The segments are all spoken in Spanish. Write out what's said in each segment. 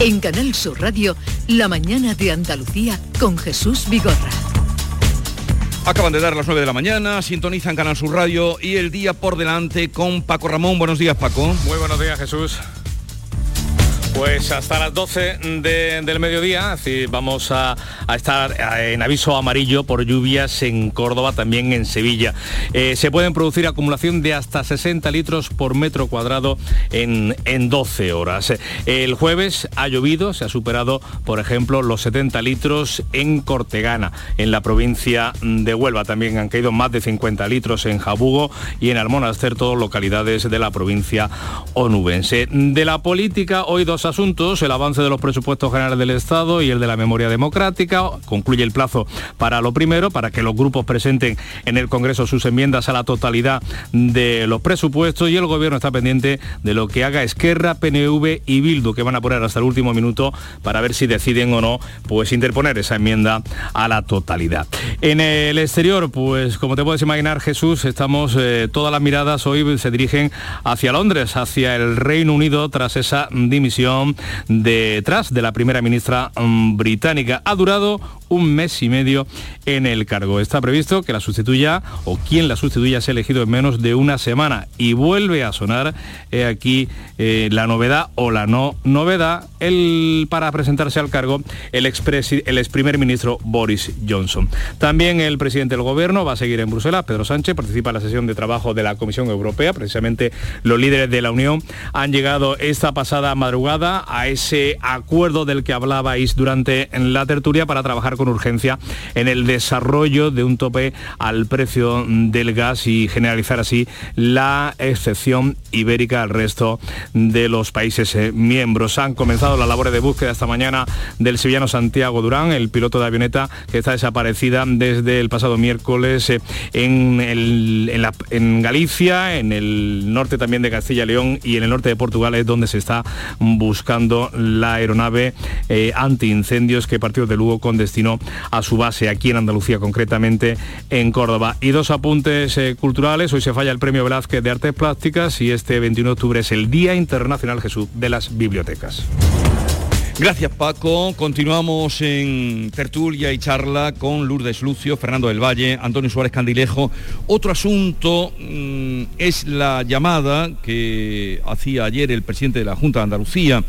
En Canal Sur Radio, La mañana de Andalucía con Jesús Vigorra. Acaban de dar las 9 de la mañana, sintonizan Canal Sur Radio y el día por delante con Paco Ramón. Buenos días, Paco. Muy buenos días, Jesús. Pues hasta las 12 del mediodía, vamos a, estar eh, en aviso amarillo por lluvias en Córdoba, también en Sevilla. Eh, se pueden producir acumulación de hasta 60 litros por metro cuadrado en, en 12 horas. El jueves ha llovido, se ha superado, por ejemplo, los 70 litros en Cortegana, en la provincia de Huelva. También han caído más de 50 litros en Jabugo y en Almonaster, todas localidades de la provincia onubense. De la política, hoy dos asuntos, el avance de los presupuestos generales del Estado y el de la memoria democrática. Concluye el plazo para lo primero, para que los grupos presenten en el Congreso sus enmiendas a la totalidad de los presupuestos y el Gobierno está pendiente de lo que haga Esquerra, PNV y Bildu, que van a poner hasta el último minuto para ver si deciden o no pues interponer esa enmienda a la totalidad. En el exterior, pues como te puedes imaginar, Jesús, estamos, eh, todas las miradas hoy se dirigen hacia Londres, hacia el Reino Unido, tras esa dimisión detrás de la primera ministra mm, británica. Ha durado un mes y medio en el cargo. Está previsto que la sustituya o quien la sustituya sea elegido en menos de una semana y vuelve a sonar aquí eh, la novedad o la no novedad el, para presentarse al cargo el ex, el ex primer ministro Boris Johnson. También el presidente del gobierno va a seguir en Bruselas, Pedro Sánchez, participa en la sesión de trabajo de la Comisión Europea. Precisamente los líderes de la Unión han llegado esta pasada madrugada a ese acuerdo del que hablabais durante la tertulia para trabajar con urgencia en el desarrollo de un tope al precio del gas y generalizar así la excepción ibérica al resto de los países eh, miembros. Han comenzado las labores de búsqueda esta mañana del sevillano Santiago Durán, el piloto de avioneta que está desaparecida desde el pasado miércoles eh, en, en Galicia, en el norte también de Castilla y León y en el norte de Portugal es donde se está buscando la aeronave eh, antiincendios que partió de Lugo con destino a su base aquí en Andalucía, concretamente en Córdoba. Y dos apuntes eh, culturales. Hoy se falla el Premio Velázquez de Artes Plásticas y este 21 de octubre es el Día Internacional Jesús de las Bibliotecas. Gracias Paco. Continuamos en tertulia y charla con Lourdes Lucio, Fernando del Valle, Antonio Suárez Candilejo. Otro asunto mm, es la llamada que hacía ayer el presidente de la Junta de Andalucía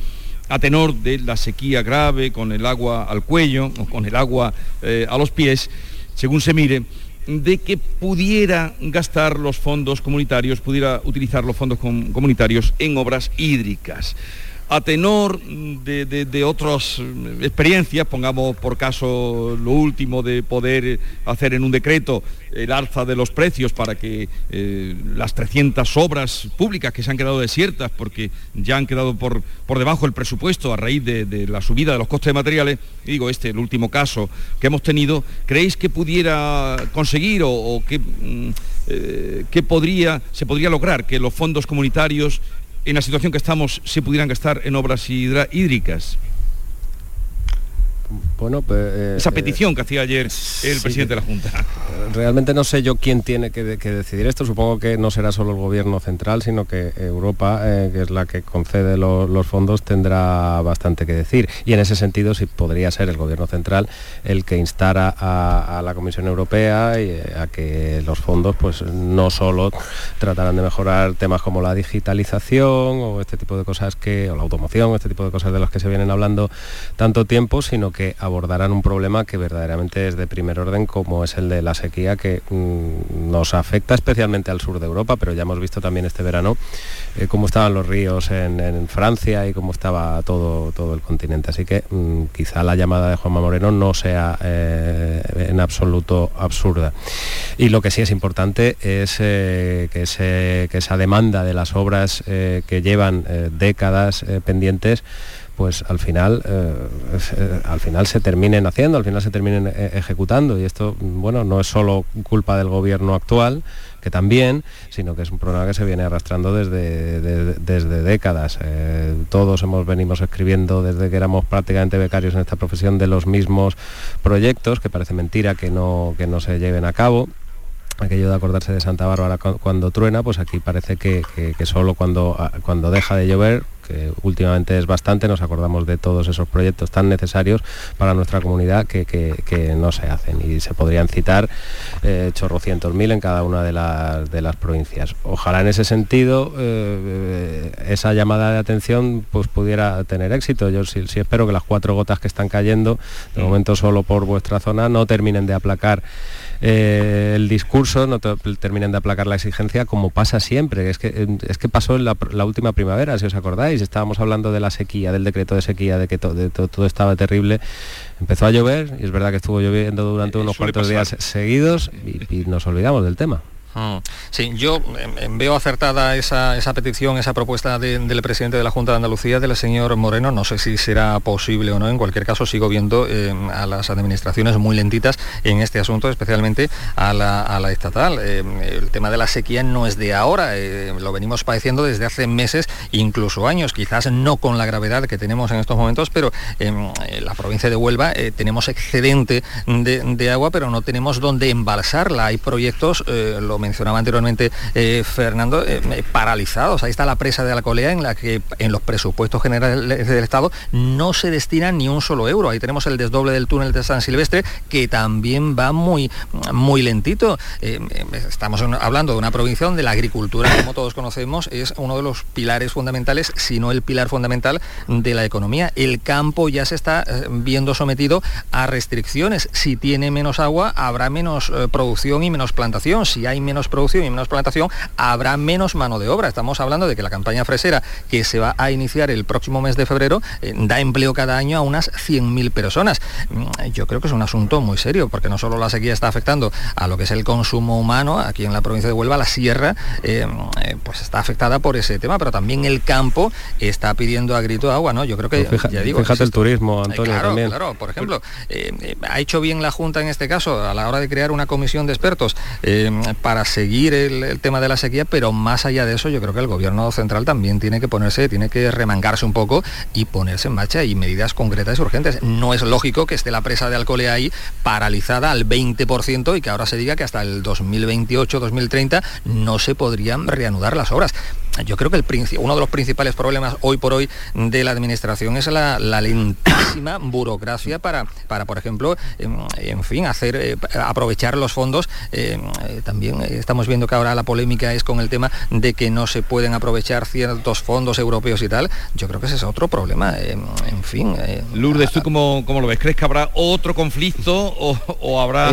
a tenor de la sequía grave, con el agua al cuello o con el agua eh, a los pies, según se mire, de que pudiera gastar los fondos comunitarios, pudiera utilizar los fondos comunitarios en obras hídricas a tenor de, otras experiencias, pongamos por caso lo último de poder hacer en un decreto el alza de los precios para que eh, las 300 obras públicas que se han quedado desiertas porque ya han quedado por, por debajo del presupuesto a raíz de, la subida de los costes de materiales, digo este, el último caso que hemos tenido, ¿creéis que pudiera conseguir o, que, mm, eh, que podría, se podría lograr que los fondos comunitarios en la situación que estamos se pudieran gastar en obras hídricas? Bueno, pues, eh, Esa petición que hacía ayer el presidente de la Junta. Realmente no sé yo quién tiene que, decidir esto. Supongo que no será solo el gobierno central, sino que Europa, eh, que es la que concede los fondos, tendrá bastante que decir. Y en ese sentido sí podría ser el gobierno central el que instara a, la Comisión Europea y, eh, a que los fondos pues no solo tratarán de mejorar temas como la digitalización o este tipo de cosas que, o la automoción, este tipo de cosas de las que se vienen hablando tanto tiempo, sino que abordarán un problema que verdaderamente es de primer orden, como es el de la sequía, que mm, nos afecta especialmente al sur de Europa, pero ya hemos visto también este verano eh, cómo estaban los ríos en, Francia y cómo estaba todo, todo el continente. Así que mm, quizá la llamada de Juanma Moreno no sea eh, en absoluto absurda. Y lo que sí es importante es eh, que, que, esa demanda de las obras que llevan décadas pendientes pues al final, eh, eh, al final se terminen haciendo, al final se terminen eh, ejecutando. Y esto, bueno, no es solo culpa del gobierno actual, que también, sino que es un problema que se viene arrastrando desde, desde décadas. todos hemos venimos escribiendo desde que éramos prácticamente becarios en esta profesión de los mismos proyectos, que parece mentira que no, que no se lleven a cabo aquello de acordarse de Santa Bárbara cuando truena, pues aquí parece que, solo cuando, cuando deja de llover que últimamente es bastante, nos acordamos de todos esos proyectos tan necesarios para nuestra comunidad que, no se hacen y se podrían citar eh, chorrocientos mil en cada una de las, de las provincias. Ojalá en ese sentido eh, esa llamada de atención pues pudiera tener éxito. Yo sí, sí espero que las cuatro gotas que están cayendo, de mm. momento solo por vuestra zona, no terminen de aplacar eh, el discurso, no terminen de aplacar la exigencia como pasa siempre. Es que, es que pasó en la, última primavera, si os acordáis, estábamos hablando de la sequía, del decreto de sequía, de que todo estaba terrible. Empezó a llover y es verdad que estuvo lloviendo durante unos cuantos días seguidos y nos olvidamos del tema. Mm. Sí, yo em, em, veo acertada esa, petición, esa propuesta del presidente de la Junta de Andalucía, del señor Moreno. No sé si será posible o no. En cualquier caso, sigo viendo em, a las administraciones muy lentitas en este asunto, especialmente a la, estatal. el tema de la sequía no es de ahora, lo venimos padeciendo desde hace meses, incluso años. Quizás no con la gravedad que tenemos en estos momentos, pero en la provincia de Huelva eh, tenemos excedente de, agua, pero no tenemos dónde embalsarla. Hay proyectos, eh, lo mencionaba anteriormente eh, Fernando, eh, eh, paralizados. Ahí está la presa de Alcolea en la que en los presupuestos generales del Estado no se destina ni un solo euro. Ahí tenemos el desdoble del túnel de San Silvestre que también va muy, muy lentito. estamos hablando de una provincia donde la agricultura, como todos conocemos, es uno de los pilares fundamentales, si no el pilar fundamental de la economía. El campo ya se está viendo sometido a restricciones. Si tiene menos agua, habrá menos producción y menos plantación. Si hay producción y menos plantación, habrá menos mano de obra. Estamos hablando de que la campaña fresera que se va a iniciar el próximo mes de febrero eh, da empleo cada año a unas 100.000 personas. Mm, yo creo que es un asunto muy serio, porque no solo la sequía está afectando a lo que es el consumo humano, aquí en la provincia de Huelva, la sierra, eh, eh, pues está afectada por ese tema, pero también el campo está pidiendo a grito agua, ¿no? Yo creo que, ya digo, fíjate el turismo, Antonio, claro, también. Claro, por ejemplo, ha hecho bien la Junta en este caso a la hora de crear una comisión de expertos para seguir el, tema de la sequía, pero más allá de eso yo creo que el gobierno central también tiene que ponerse, tiene que remangarse un poco y ponerse en marcha y medidas concretas y urgentes. No es lógico que esté la presa de Alcolea ahí paralizada al 20% y que ahora se diga que hasta el 2028-2030 no se podrían reanudar las obras yo creo que el, uno de los principales problemas hoy por hoy de la administración es la, lentísima burocracia para, para, por ejemplo, en, fin, hacer eh, aprovechar los fondos. Eh, también estamos viendo que ahora la polémica es con el tema de que no se pueden aprovechar ciertos fondos europeos y tal. Yo creo que ese es otro problema. en fin. Eh, Lourdes, ¿tú cómo, cómo, lo ves? ¿Crees que habrá otro conflicto o, habrá...?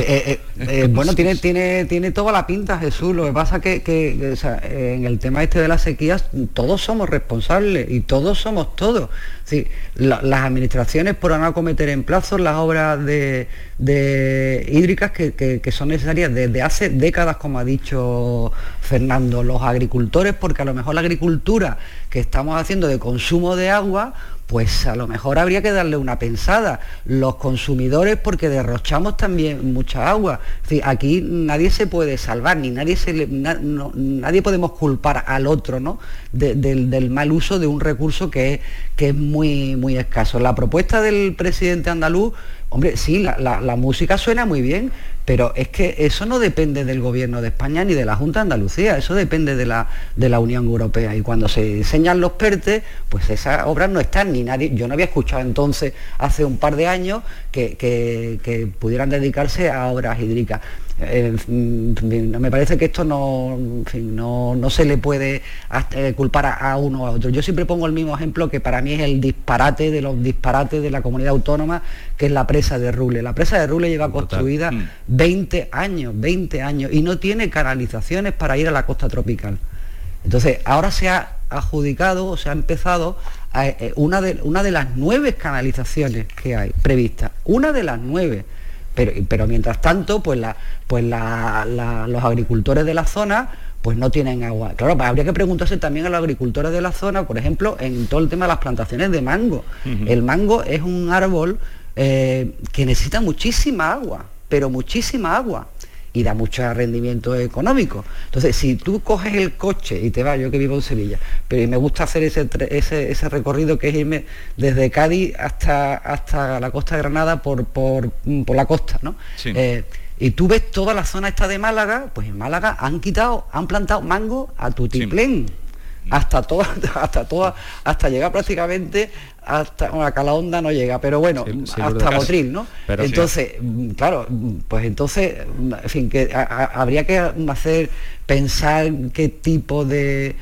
bueno, tiene, tiene, tiene toda la pinta, Jesús. Lo que pasa que, que en el tema este de la sequías todos somos responsables y todos somos todos. las administraciones por no acometer en plazos las obras de, hídricas que, son necesarias desde hace décadas, como ha dicho Fernando, los agricultores, porque a lo mejor la agricultura que estamos haciendo de consumo de agua, pues a lo mejor habría que darle una pensada. Los consumidores, porque derrochamos también mucha agua. aquí nadie se puede salvar, ni nadie, se nadie podemos culpar al otro ¿no? del, mal uso de un recurso que es, que es muy, muy escaso. La propuesta del presidente andaluz Hombre, sí, la, música suena muy bien, pero es que eso no depende del gobierno de España ni de la Junta de Andalucía, eso depende de la, de la Unión Europea. Y cuando se diseñan los PERTE, pues esas obras no están, ni nadie, yo no había escuchado entonces, hace un par de años, que, que pudieran dedicarse a obras hídricas. Eh, me parece que esto no, no, se le puede eh, culpar a, uno o a otro. Yo siempre pongo el mismo ejemplo que para mí es el disparate de los disparates de la comunidad autónoma, que es la presa de Rule. La presa de Rule lleva construida 20 mm. años, 20 años, y no tiene canalizaciones para ir a la costa tropical. Entonces, ahora se ha adjudicado o se ha empezado eh, una, de, una de las nueve canalizaciones que hay previstas, una de las nueve pero, mientras tanto, pues, pues los agricultores de la zona pues no tienen agua. Claro, pues habría que preguntarse también a los agricultores de la zona, por ejemplo, en todo el tema de las plantaciones de mango. El mango es un árbol eh, que necesita muchísima agua, pero muchísima agua y da mucho rendimiento económico. Entonces, si tú coges el coche y te vas, yo que vivo en Sevilla, pero me gusta hacer ese, ese, recorrido que es irme desde Cádiz hasta, hasta la costa de Granada por, por, la costa, ¿no? Eh, y tú ves toda la zona esta de Málaga, pues en Málaga han quitado, han plantado mango a tutiplén. hasta toda, hasta toda, hasta llegar prácticamente hasta bueno, acá la onda no llega, pero bueno, hasta Motril, ¿no? entonces, mm, claro, mm, pues entonces, mm, en fin, que habría que hacer pensar qué tipo de,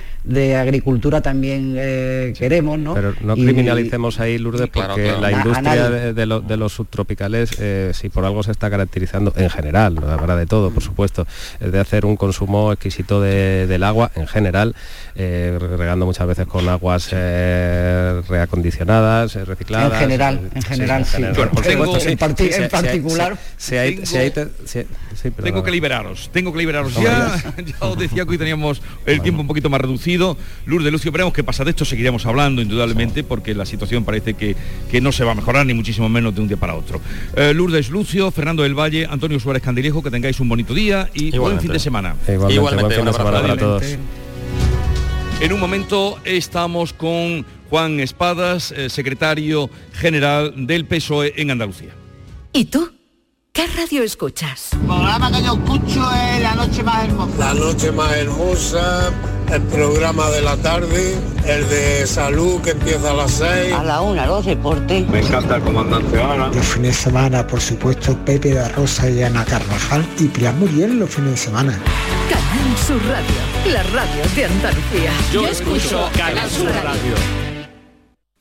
agricultura también eh, queremos, ¿no? Pero no criminalicemos ahí, Lourdes, porque la industria de, los subtropicales, eh, si por algo se está caracterizando, en general, habrá de todo, por supuesto, es de hacer un consumo exquisito del agua, en general, eh, regando muchas veces con aguas reacondicionadas, recicladas. En general, en general, sí. en, particular. tengo que liberaros, tengo que liberaros ya os decía que hoy teníamos el tiempo un poquito más reducido. Lourdes Lucio, veremos qué pasa de esto, seguiremos hablando indudablemente porque la situación parece que, que no se va a mejorar ni muchísimo menos de un día para otro. Eh, Lourdes Lucio, Fernando del Valle, Antonio Suárez Candilejo, que tengáis un bonito día y buen fin de semana. Igualmente, buen fin de semana para todos. En un momento estamos con Juan Espadas, eh, secretario general del PSOE en Andalucía. ¿Y tú? ¿Qué radio escuchas? El programa que yo escucho es La Noche Más Hermosa. La Noche Más Hermosa, el programa de la tarde, el de salud que empieza a las 6. A la una, los deportes. Me encanta el comandante Ana. Los fines de semana, por supuesto, Pepe de Rosa y Ana Carvajal y Priam Muriel los fines de semana. Canal Sur Radio, la radio de Andalucía. Yo, escucho Canal Sur Radio.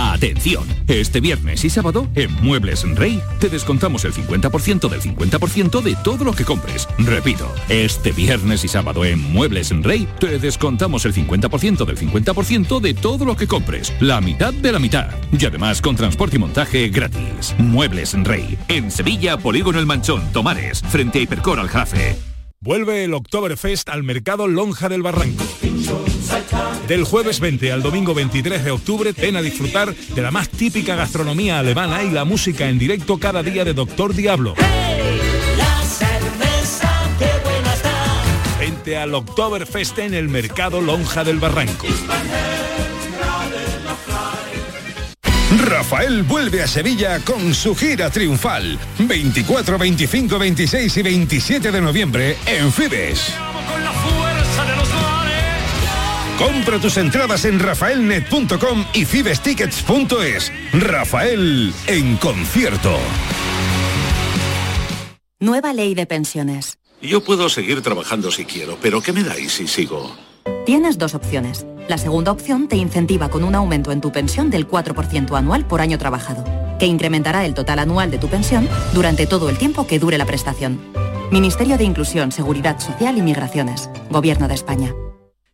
Atención, este viernes y sábado en Muebles Rey te descontamos el 50% del 50% de todo lo que compres. Repito, este viernes y sábado en Muebles Rey te descontamos el 50% del 50% de todo lo que compres. La mitad de la mitad. Y además con transporte y montaje gratis. Muebles Rey. En Sevilla, Polígono El Manchón, Tomares, frente a Hipercor al Jafe. Vuelve el Oktoberfest al mercado Lonja del Barranco. Del jueves 20 al domingo 23 de octubre, ven a disfrutar de la más típica gastronomía alemana y la música en directo cada día de Doctor Diablo. Vente al Oktoberfest en el mercado Lonja del Barranco. Rafael vuelve a Sevilla con su gira triunfal. 24, 25, 26 y 27 de noviembre en Fibes. Compra tus entradas en rafaelnet.com y fibestickets.es. Rafael en concierto. Nueva ley de pensiones. Yo puedo seguir trabajando si quiero, pero ¿qué me dais si sigo? Tienes dos opciones. La segunda opción te incentiva con un aumento en tu pensión del 4% anual por año trabajado, que incrementará el total anual de tu pensión durante todo el tiempo que dure la prestación. Ministerio de Inclusión, Seguridad Social y Migraciones. Gobierno de España.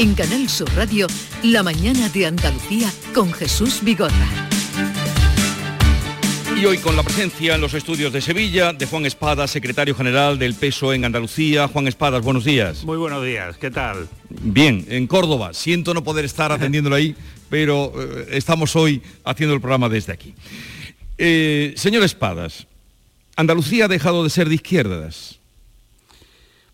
En Canal Sur Radio, La mañana de Andalucía con Jesús Vigorra. Y hoy con la presencia en los estudios de Sevilla de Juan Espada, secretario general del PESO en Andalucía. Juan Espadas, buenos días. Muy buenos días, ¿qué tal? Bien, en Córdoba. Siento no poder estar atendiéndolo ahí, pero eh, estamos hoy haciendo el programa desde aquí. Eh, señor Espadas, Andalucía ha dejado de ser de izquierdas.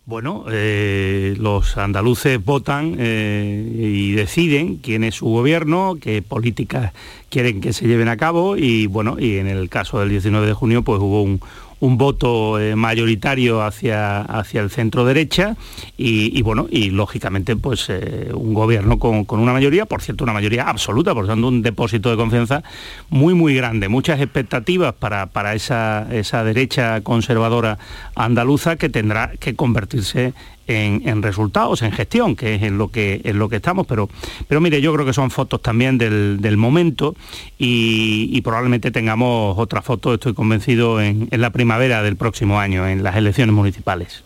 Bueno, eh, los andaluces votan eh, y deciden quién es su gobierno, qué políticas quieren que se lleven a cabo y bueno, y en el caso del 19 de junio pues hubo un, un voto eh, mayoritario hacia, hacia el centro derecha y, bueno, y lógicamente pues eh, un gobierno con, una mayoría, por cierto, una mayoría absoluta, por tanto un depósito de confianza muy muy grande, muchas expectativas para, para esa, esa derecha conservadora andaluza que tendrá que convertirse en, resultados, en gestión, que es en lo que, en lo que estamos, pero, pero mire, yo creo que son fotos también del, momento y, probablemente tengamos otra foto, estoy convencido, en, la primavera del próximo año, en las elecciones municipales.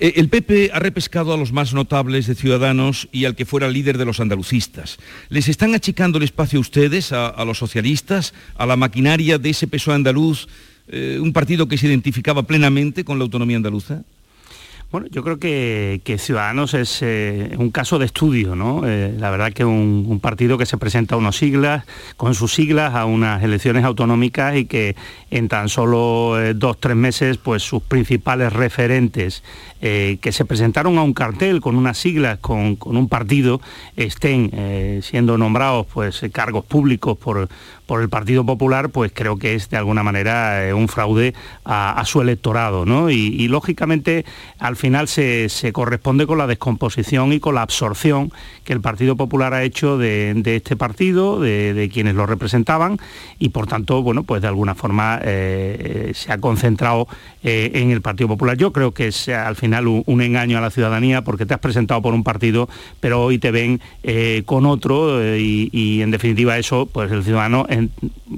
Eh, el PP ha repescado a los más notables de Ciudadanos y al que fuera líder de los andalucistas. ¿Les están achicando el espacio a ustedes, a, los socialistas, a la maquinaria de ese peso andaluz, eh, un partido que se identificaba plenamente con la autonomía andaluza? Bueno, yo creo que, Ciudadanos es eh, un caso de estudio, ¿no? Eh, la verdad que un, partido que se presenta a unos siglas, con sus siglas a unas elecciones autonómicas y que en tan solo eh, dos, tres meses, pues sus principales referentes eh, que se presentaron a un cartel con unas siglas, con, un partido, estén siendo nombrados pues, cargos públicos por, por el Partido Popular, pues creo que es de alguna manera un fraude a, su electorado. ¿no? Y, lógicamente al final se, corresponde con la descomposición y con la absorción que el Partido Popular ha hecho de, este partido, de, quienes lo representaban, y por tanto, bueno, pues de alguna forma se ha concentrado en el Partido Popular. Yo creo que al final un, engaño a la ciudadanía porque te has presentado por un partido, pero hoy te ven eh, con otro eh, y, en definitiva eso, pues el ciudadano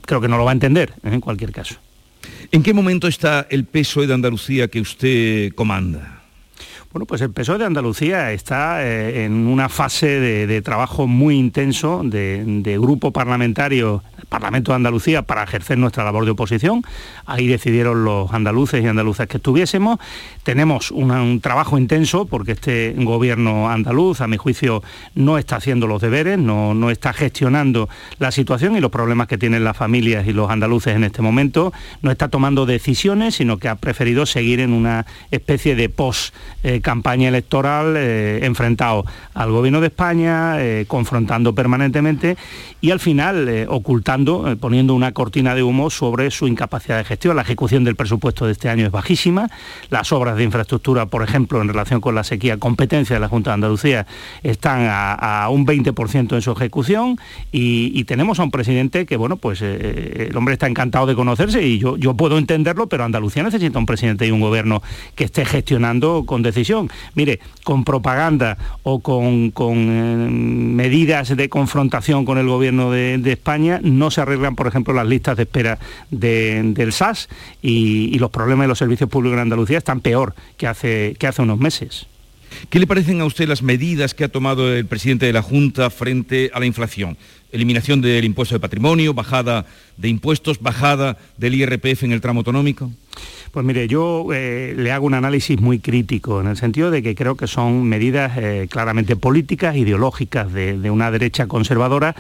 creo que no lo va a entender en cualquier caso. ¿En qué momento está el peso de Andalucía que usted comanda? Bueno, pues el PSOE de Andalucía está en una fase de, trabajo muy intenso de, grupo parlamentario Parlamento de Andalucía para ejercer nuestra labor de oposición. Ahí decidieron los andaluces y andaluzas que estuviésemos. Tenemos un trabajo intenso porque este gobierno andaluz, a mi juicio, no está haciendo los deberes, no, no está gestionando la situación y los problemas que tienen las familias y los andaluces en este momento. No está tomando decisiones, sino que ha preferido seguir en una especie de post-campaña electoral eh, enfrentado al gobierno de España, eh, confrontando permanentemente y al final eh, ocultando poniendo una cortina de humo sobre su incapacidad de gestión. La ejecución del presupuesto de este año es bajísima. Las obras de infraestructura, por ejemplo, en relación con la sequía, competencia de la Junta de Andalucía, están a, un 20% en su ejecución y, tenemos a un presidente que, bueno, pues el hombre está encantado de conocerse y yo, yo puedo entenderlo, pero Andalucía necesita un presidente y un gobierno que esté gestionando con decisión. Mire, con propaganda o con, eh, medidas de confrontación con el gobierno de, España, no se arreglan, por ejemplo, las listas de espera del SAS y, los problemas de los servicios públicos en Andalucía están peor que hace, que hace unos meses. ¿Qué le parecen a usted las medidas que ha tomado el presidente de la Junta frente a la inflación? Eliminación del impuesto de patrimonio, bajada de impuestos, bajada del IRPF en el tramo autonómico. Pues mire, yo eh, le hago un análisis muy crítico, en el sentido de que creo que son medidas eh, claramente políticas, ideológicas de, una derecha conservadora,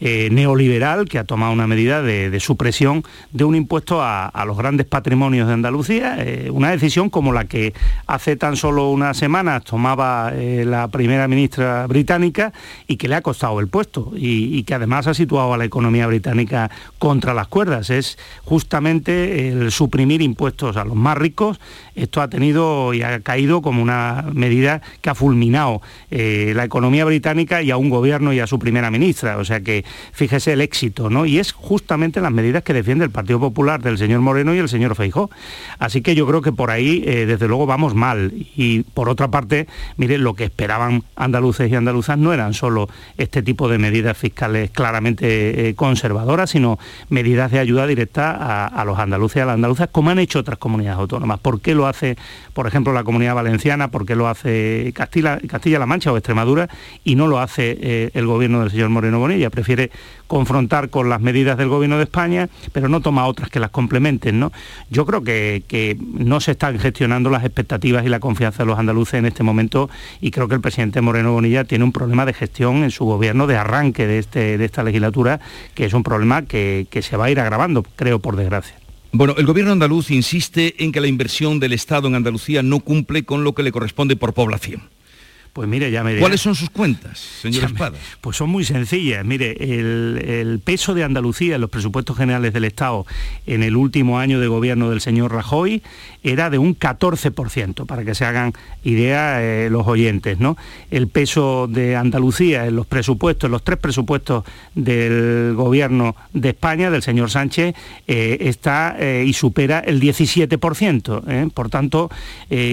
eh, neoliberal, que ha tomado una medida de, supresión de un impuesto a, los grandes patrimonios de Andalucía, una decisión como la que hace tan solo unas semanas tomaba la primera ministra británica y que le ha costado el puesto y, y que además ha situado a la economía británica contra las cuerdas. Es justamente el suprimir impuestos a los más ricos, esto ha tenido y ha caído como una medida que ha fulminado eh, la economía británica y a un gobierno y a su primera ministra. O sea que fíjese el éxito, ¿no? Y es justamente las medidas que defiende el Partido Popular del señor Moreno y el señor Feijó. Así que yo creo que por ahí, eh, desde luego, vamos mal. Y por otra parte, mire, lo que esperaban andaluces y andaluzas no eran solo este tipo de medidas fiscales es claramente eh, conservadora, sino medidas de ayuda directa a, los andaluces y a las andaluzas, como han hecho otras comunidades autónomas. ¿Por qué lo hace, por ejemplo, la comunidad valenciana? ¿Por qué lo hace Castilla-La Mancha o Extremadura? Y no lo hace eh, el gobierno del señor Moreno Bonilla. Prefiere confrontar con las medidas del gobierno de España, pero no toma otras que las complementen. ¿no? Yo creo que, que no se están gestionando las expectativas y la confianza de los andaluces en este momento y creo que el presidente Moreno Bonilla tiene un problema de gestión en su gobierno de arranque de, este, de esta legislatura, que es un problema que, que se va a ir agravando, creo, por desgracia. Bueno, el gobierno andaluz insiste en que la inversión del Estado en Andalucía no cumple con lo que le corresponde por población. Pues mire, ya me ¿Cuáles son sus cuentas, señor Espada? Pues son muy sencillas. Mire, el, peso de Andalucía en los presupuestos generales del Estado en el último año de gobierno del señor Rajoy era de un 14%, para que se hagan idea eh, los oyentes, ¿no? El peso de Andalucía en los presupuestos, en los tres presupuestos del gobierno de España, del señor Sánchez, eh, está eh, y supera el 17%. Por tanto,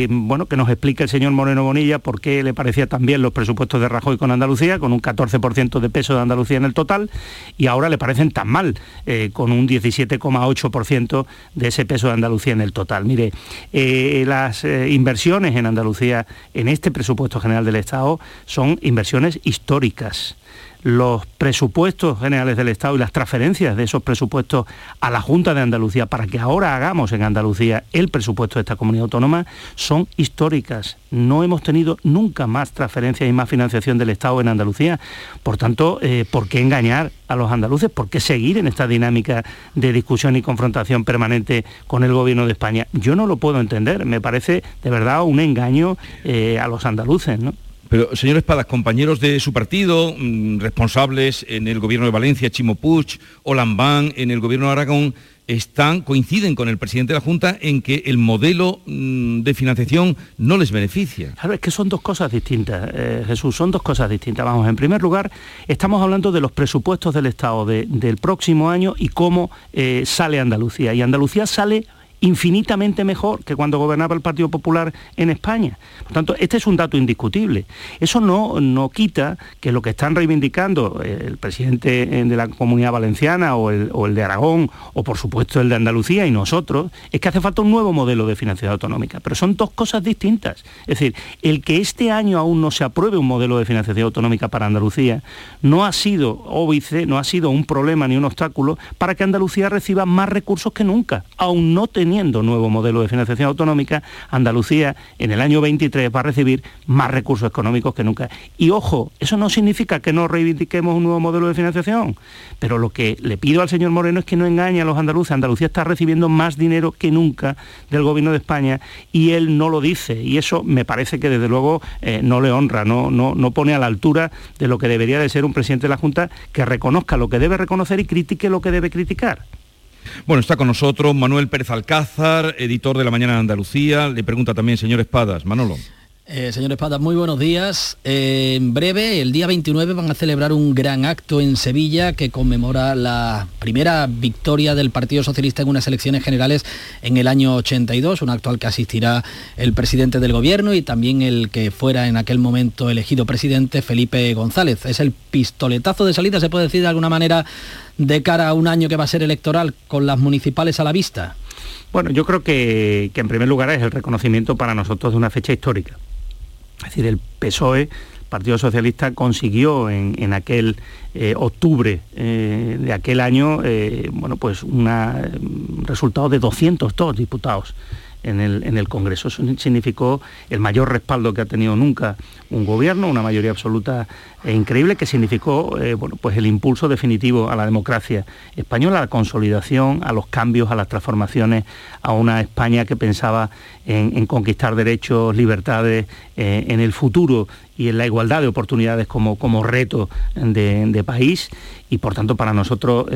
bueno, que nos explique el señor Moreno Bonilla por qué le parece decía también los presupuestos de Rajoy con Andalucía, con un 14% de peso de Andalucía en el total, y ahora le parecen tan mal, eh, con un 17,8% de ese peso de Andalucía en el total. Mire, eh, las eh, inversiones en Andalucía en este presupuesto general del Estado son inversiones históricas los presupuestos generales del Estado y las transferencias de esos presupuestos a la Junta de Andalucía para que ahora hagamos en Andalucía el presupuesto de esta comunidad autónoma son históricas. No hemos tenido nunca más transferencias y más financiación del Estado en Andalucía. Por tanto, eh, ¿por qué engañar a los andaluces? ¿Por qué seguir en esta dinámica de discusión y confrontación permanente con el Gobierno de España? Yo no lo puedo entender. Me parece de verdad un engaño eh, a los andaluces. ¿no? Pero, señor Espadas, compañeros de su partido, mm, responsables en el gobierno de Valencia, Chimo Puig o Lambán, en el gobierno de Aragón, están, coinciden con el presidente de la Junta en que el modelo mm, de financiación no les beneficia. Claro, es que son dos cosas distintas, eh, Jesús, son dos cosas distintas. Vamos, en primer lugar, estamos hablando de los presupuestos del Estado del próximo año y cómo eh, sale Andalucía. Y Andalucía sale infinitamente mejor que cuando gobernaba el Partido Popular en España. Por tanto, este es un dato indiscutible. Eso no, no quita que lo que están reivindicando el presidente de la Comunidad Valenciana o el, o el, de Aragón o por supuesto el de Andalucía y nosotros, es que hace falta un nuevo modelo de financiación autonómica. Pero son dos cosas distintas. Es decir, el que este año aún no se apruebe un modelo de financiación autonómica para Andalucía no ha sido óbice, no ha sido un problema ni un obstáculo para que Andalucía reciba más recursos que nunca, aún no nuevo modelo de financiación autonómica, Andalucía en el año 23 va a recibir más recursos económicos que nunca. Y ojo, eso no significa que no reivindiquemos un nuevo modelo de financiación, pero lo que le pido al señor Moreno es que no engañe a los andaluces. Andalucía está recibiendo más dinero que nunca del gobierno de España y él no lo dice. Y eso me parece que desde luego eh, no le honra, no, no, no pone a la altura de lo que debería de ser un presidente de la Junta que reconozca lo que debe reconocer y critique lo que debe criticar. Bueno, está con nosotros Manuel Pérez Alcázar, editor de La Mañana de Andalucía. Le pregunta también, señor Espadas. Manolo. Eh, señor Espadas, muy buenos días. Eh, en breve, el día 29, van a celebrar un gran acto en Sevilla que conmemora la primera victoria del Partido Socialista en unas elecciones generales en el año 82, un acto al que asistirá el presidente del gobierno y también el que fuera en aquel momento elegido presidente, Felipe González. Es el pistoletazo de salida, se puede decir de alguna manera, de cara a un año que va a ser electoral con las municipales a la vista. Bueno, yo creo que, en primer lugar es el reconocimiento para nosotros de una fecha histórica. Es decir, el PSOE, Partido Socialista, consiguió en, aquel eh, octubre eh, de aquel año, eh, bueno, pues un resultado de 202 diputados en el, en el Congreso. Eso significó el mayor respaldo que ha tenido nunca un gobierno, una mayoría absoluta e increíble, que significó eh, bueno, pues el impulso definitivo a la democracia española, a la consolidación, a los cambios, a las transformaciones, a una España que pensaba en, conquistar derechos, libertades eh, en el futuro y en la igualdad de oportunidades como, como reto de, país y por tanto para nosotros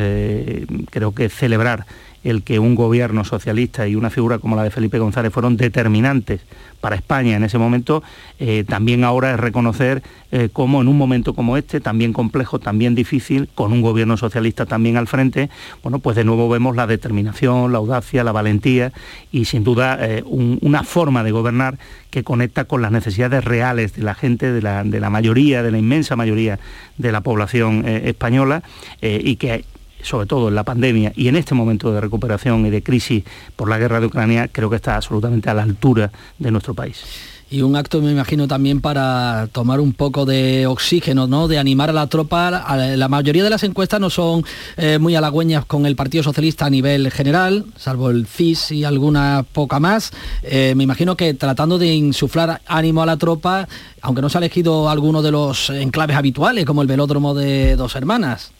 creo que celebrar el que un gobierno socialista y una figura como la de Felipe González fueron determinantes para España en ese momento, eh, también ahora es reconocer eh, cómo en un momento como este, también complejo, también difícil, con un gobierno socialista también al frente, bueno, pues de nuevo vemos la determinación, la audacia, la valentía y sin duda eh, una forma de gobernar que conecta con las necesidades reales de la gente, de la, de la mayoría, de la inmensa mayoría de la población española y que sobre todo en la pandemia y en este momento de recuperación y de crisis por la guerra de Ucrania, creo que está absolutamente a la altura de nuestro país y un acto me imagino también para tomar un poco de oxígeno, ¿no? De animar a la tropa. La mayoría de las encuestas no son eh, muy halagüeñas con el Partido Socialista a nivel general, salvo el CIS y alguna poca más. Eh, me imagino que tratando de insuflar ánimo a la tropa, aunque no se ha elegido alguno de los enclaves habituales, como el velódromo de dos hermanas.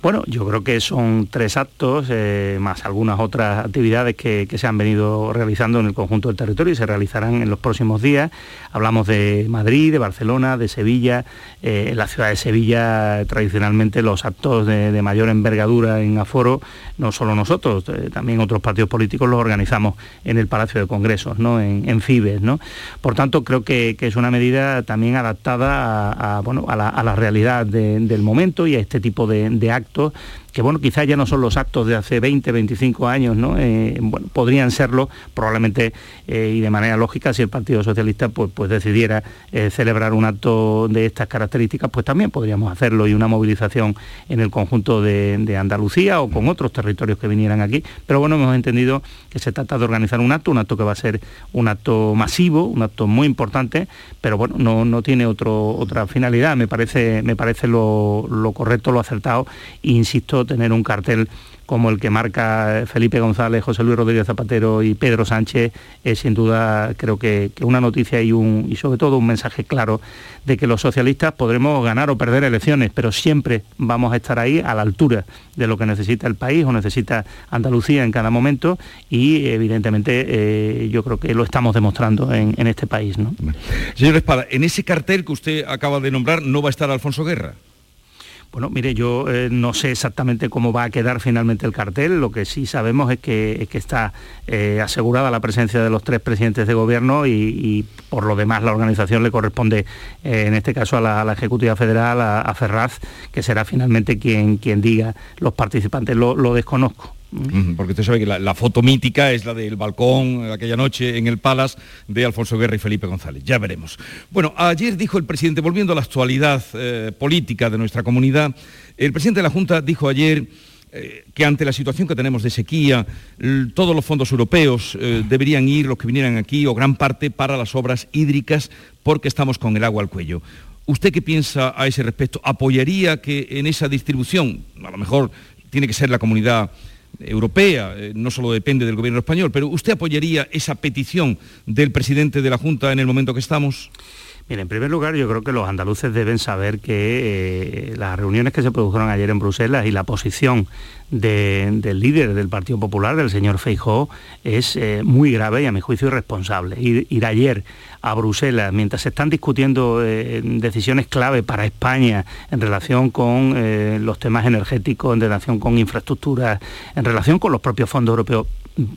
Bueno, yo creo que son tres actos, eh, más algunas otras actividades que, se han venido realizando en el conjunto del territorio y se realizarán en los próximos días. Hablamos de Madrid, de Barcelona, de Sevilla. Eh, en la ciudad de Sevilla, tradicionalmente, los actos de, mayor envergadura en aforo, no solo nosotros, eh, también otros partidos políticos los organizamos en el Palacio de Congresos, ¿no? en, FIBES. ¿no? Por tanto, creo que, es una medida también adaptada a, bueno, a, la, realidad del momento y a este tipo de actos proyecto que bueno, quizás ya no son los actos de hace 20, 25 años, ¿no? Eh, bueno, podrían serlo probablemente eh, y de manera lógica si el Partido Socialista pues, pues decidiera eh, celebrar un acto de estas características, pues también podríamos hacerlo y una movilización en el conjunto de, Andalucía o con otros territorios que vinieran aquí. Pero bueno, hemos entendido que se trata de organizar un acto, un acto que va a ser un acto masivo, un acto muy importante, pero bueno, no, no tiene otro, otra finalidad. Me parece, me parece lo, lo correcto, lo acertado insisto, tener un cartel como el que marca Felipe González, José Luis Rodríguez Zapatero y Pedro Sánchez, es sin duda creo que, una noticia y, un, sobre todo un mensaje claro de que los socialistas podremos ganar o perder elecciones, pero siempre vamos a estar ahí a la altura de lo que necesita el país o necesita Andalucía en cada momento y evidentemente eh, yo creo que lo estamos demostrando en, este país. Señor Espada, en ese cartel que usted acaba de nombrar no va a estar Alfonso Guerra. Bueno, mire, yo eh, no sé exactamente cómo va a quedar finalmente el cartel, lo que sí sabemos es que, está eh, asegurada la presencia de los tres presidentes de gobierno y, por lo demás la organización le corresponde, eh, en este caso a la, Ejecutiva Federal, a, Ferraz, que será finalmente quien, quien diga los participantes. lo desconozco. Porque usted sabe que la, foto mítica es la del balcón aquella noche en el Palace de Alfonso Guerra y Felipe González. Ya veremos. Bueno, ayer dijo el presidente, volviendo a la actualidad eh, política de nuestra comunidad, el presidente de la Junta dijo ayer eh, que ante la situación que tenemos de sequía, todos los fondos europeos eh, deberían ir, los que vinieran aquí, o gran parte, para las obras hídricas, porque estamos con el agua al cuello. ¿Usted qué piensa a ese respecto? ¿Apoyaría que en esa distribución, a lo mejor tiene que ser la comunidad europea, eh, no solo depende del gobierno español, pero ¿usted apoyaría esa petición del presidente de la Junta en el momento que estamos? En primer lugar, yo creo que los andaluces deben saber que eh, las reuniones que se produjeron ayer en Bruselas y la posición del líder del Partido Popular, del señor Feijó, es eh, muy grave y a mi juicio irresponsable. Ir, ayer a Bruselas, mientras se están discutiendo eh, decisiones clave para España en relación con los temas energéticos, en relación con infraestructuras, en relación con los propios fondos europeos,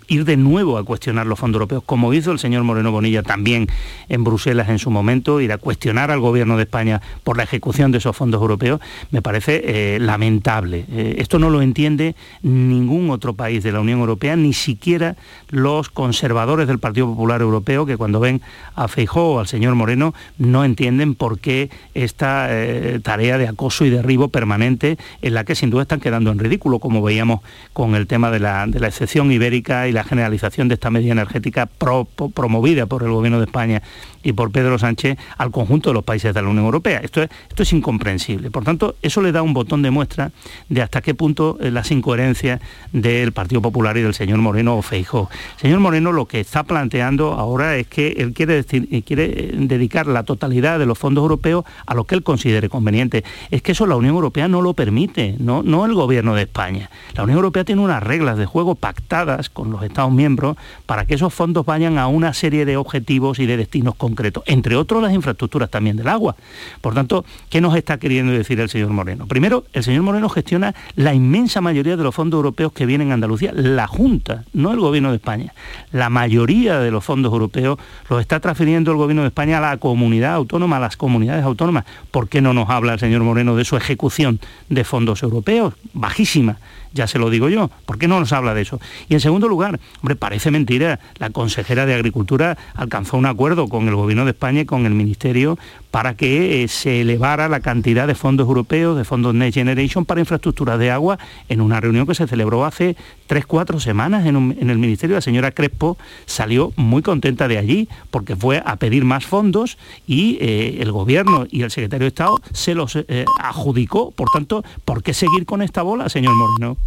ir de nuevo a cuestionar los fondos europeos, como hizo el señor Moreno Bonilla también en Bruselas en su momento, ir a cuestionar al gobierno de España por la ejecución de esos fondos europeos, me parece eh, lamentable. Eh, esto no lo entiende ningún otro país de la Unión Europea, ni siquiera los conservadores del Partido Popular Europeo, que cuando ven a Feijó o al señor Moreno no entienden por qué esta eh, tarea de acoso y derribo permanente en la que sin duda están quedando en ridículo, como veíamos con el tema de la excepción ibérica y la generalización de esta medida energética promovida por el Gobierno de España y por Pedro Sánchez al conjunto de los países de la Unión Europea. Esto es, esto es incomprensible. Por tanto, eso le da un botón de muestra de hasta qué punto eh, las incoherencias del Partido Popular y del señor Moreno o Feijó. Señor Moreno lo que está planteando ahora es que él quiere, eh, quiere eh, dedicar la totalidad de los fondos europeos a lo que él considere conveniente. Es que eso la Unión Europea no lo permite, no, no el gobierno de España. La Unión Europea tiene unas reglas de juego pactadas con los Estados miembros para que esos fondos vayan a una serie de objetivos y de destinos concretos entre otros las infraestructuras también del agua. Por tanto, ¿qué nos está queriendo decir el señor Moreno? Primero, el señor Moreno gestiona la inmensa mayoría de los fondos europeos que vienen a Andalucía, la Junta, no el Gobierno de España. La mayoría de los fondos europeos los está transfiriendo el Gobierno de España a la comunidad autónoma, a las comunidades autónomas. ¿Por qué no nos habla el señor Moreno de su ejecución de fondos europeos? Bajísima ya se lo digo yo. ¿Por qué no nos habla de eso? Y en segundo lugar, hombre, parece mentira, la consejera de Agricultura alcanzó un acuerdo con el Gobierno de España y con el Ministerio para que eh, se elevara la cantidad de fondos europeos, de fondos Next Generation para infraestructuras de agua en una reunión que se celebró hace tres, cuatro semanas en, el Ministerio. La señora Crespo salió muy contenta de allí porque fue a pedir más fondos y eh, el Gobierno y el Secretario de Estado se los eh, adjudicó. Por tanto, ¿por qué seguir con esta bola, señor Moreno?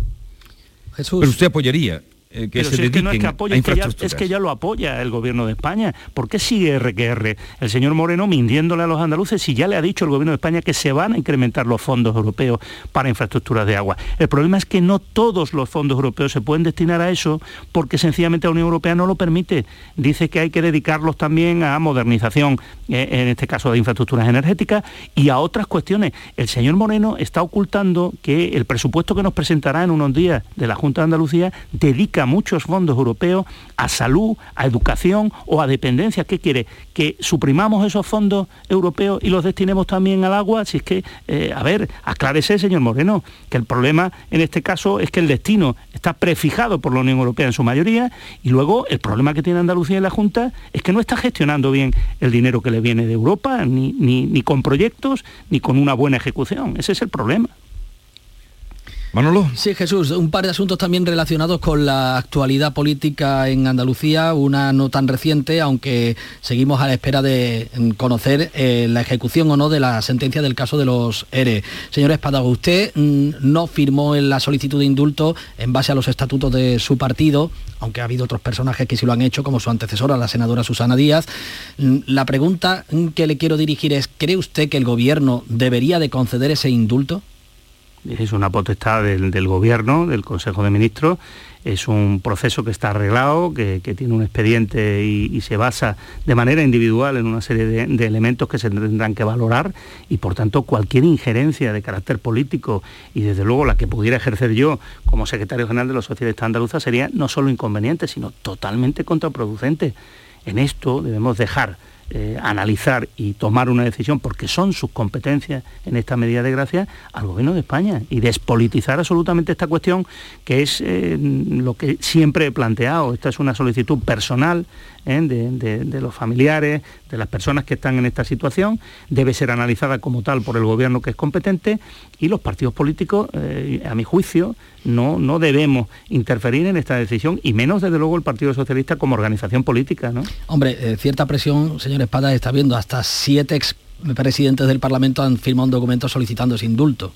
Jesús. Pero usted apoyaría eh, que se es que no es que apoya, es que, ya, lo apoya el gobierno de España. ¿Por qué sigue RQR? El señor Moreno mintiéndole a los andaluces si ya le ha dicho el gobierno de España que se van a incrementar los fondos europeos para infraestructuras de agua. El problema es que no todos los fondos europeos se pueden destinar a eso porque sencillamente la Unión Europea no lo permite. Dice que hay que dedicarlos también a modernización, eh, en este caso de infraestructuras energéticas, y a otras cuestiones. El señor Moreno está ocultando que el presupuesto que nos presentará en unos días de la Junta de Andalucía dedica muchos fondos europeos a salud, a educación o a dependencia. ¿Qué quiere? ¿Que suprimamos esos fondos europeos y los destinemos también al agua? Si es que, eh, a ver, aclárese, señor Moreno, que el problema en este caso es que el destino está prefijado por la Unión Europea en su mayoría y luego el problema que tiene Andalucía y la Junta es que no está gestionando bien el dinero que le viene de Europa, ni, ni con proyectos, ni con una buena ejecución. Ese es el problema. Manolo. Sí, Jesús, un par de asuntos también relacionados con la actualidad política en Andalucía, una no tan reciente, aunque seguimos a la espera de conocer eh, la ejecución o no de la sentencia del caso de los ERE. Señor Espadago, usted mm, no firmó la solicitud de indulto en base a los estatutos de su partido, aunque ha habido otros personajes que sí lo han hecho, como su antecesora, la senadora Susana Díaz. Mm, la pregunta que le quiero dirigir es, ¿cree usted que el gobierno debería de conceder ese indulto? Es una potestad del, gobierno, del Consejo de Ministros, es un proceso que está arreglado, que, tiene un expediente y, se basa de manera individual en una serie de, elementos que se tendrán que valorar y por tanto cualquier injerencia de carácter político y desde luego la que pudiera ejercer yo como secretario general de los socialistas andaluzas sería no solo inconveniente, sino totalmente contraproducente. En esto debemos dejar eh, analizar y tomar una decisión, porque son sus competencias en esta medida de gracia, al Gobierno de España y despolitizar absolutamente esta cuestión, que es eh, lo que siempre he planteado. Esta es una solicitud personal ¿eh? de, los familiares, de las personas que están en esta situación, debe ser analizada como tal por el gobierno que es competente y los partidos políticos, a mi juicio, no, no debemos interferir en esta decisión y menos desde luego el Partido Socialista como organización política. ¿no? Hombre, eh, cierta presión, señor Espada, está viendo, hasta siete expresidentes del Parlamento han firmado un documento solicitando ese indulto.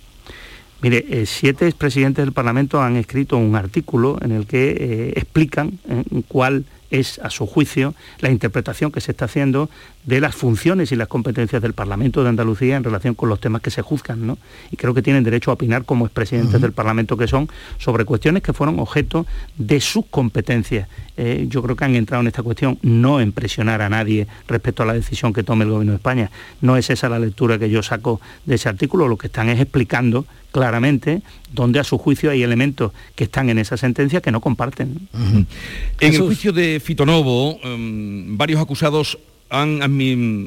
Mire, siete expresidentes del Parlamento han escrito un artículo en el que explican cuál es, a su juicio, la interpretación que se está haciendo de las funciones y las competencias del Parlamento de Andalucía en relación con los temas que se juzgan, ¿no? Y creo que tienen derecho a opinar como expresidentes del Parlamento que son sobre cuestiones que fueron objeto de sus competencias. Eh, yo creo que han entrado en esta cuestión no en presionar a nadie respecto a la decisión que tome el Gobierno de España. No es esa la lectura que yo saco de ese artículo, lo que están es explicando claramente donde a su juicio hay elementos que están en esa sentencia que no comparten. En el juicio de Fitonovo, em, varios acusados han,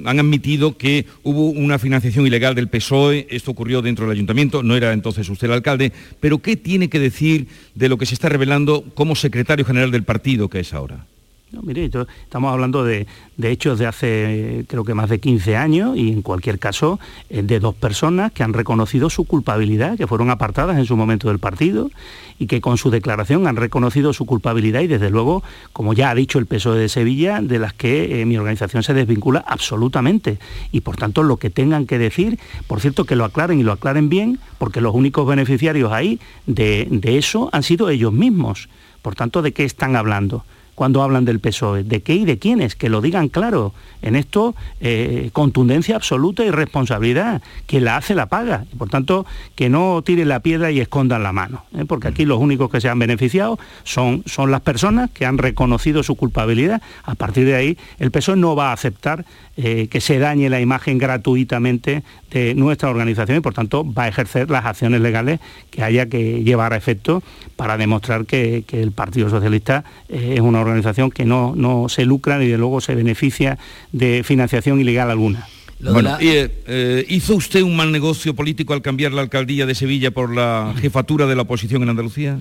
admitido que hubo una financiación ilegal del PSOE, esto ocurrió dentro del ayuntamiento, no era entonces usted el alcalde, pero ¿qué tiene que decir de lo que se está revelando como secretario general del partido que es ahora? No, mire, estamos hablando de, hechos de hace creo que más de 15 años y en cualquier caso eh, de dos personas que han reconocido su culpabilidad, que fueron apartadas en su momento del partido y que con su declaración han reconocido su culpabilidad y desde luego, como ya ha dicho el PSOE de Sevilla, de las que eh, mi organización se desvincula absolutamente. Y por tanto lo que tengan que decir, por cierto que lo aclaren y lo aclaren bien, porque los únicos beneficiarios ahí de, de eso han sido ellos mismos. Por tanto, ¿de qué están hablando? Cuando hablan del PSOE. ¿De qué y de quiénes? Que lo digan claro. En esto, eh, contundencia absoluta y responsabilidad. Quien la hace la paga. Por tanto, que no tiren la piedra y escondan la mano. ¿eh? Porque aquí los únicos que se han beneficiado son, son las personas que han reconocido su culpabilidad. A partir de ahí, el PSOE no va a aceptar eh, que se dañe la imagen gratuitamente de nuestra organización y por tanto va a ejercer las acciones legales que haya que llevar a efecto para demostrar que, el Partido Socialista es una organización que no, no se lucra ni de luego se beneficia de financiación ilegal alguna. Bueno, eh, ¿hizo usted un mal negocio político al cambiar la alcaldía de Sevilla por la jefatura de la oposición en Andalucía?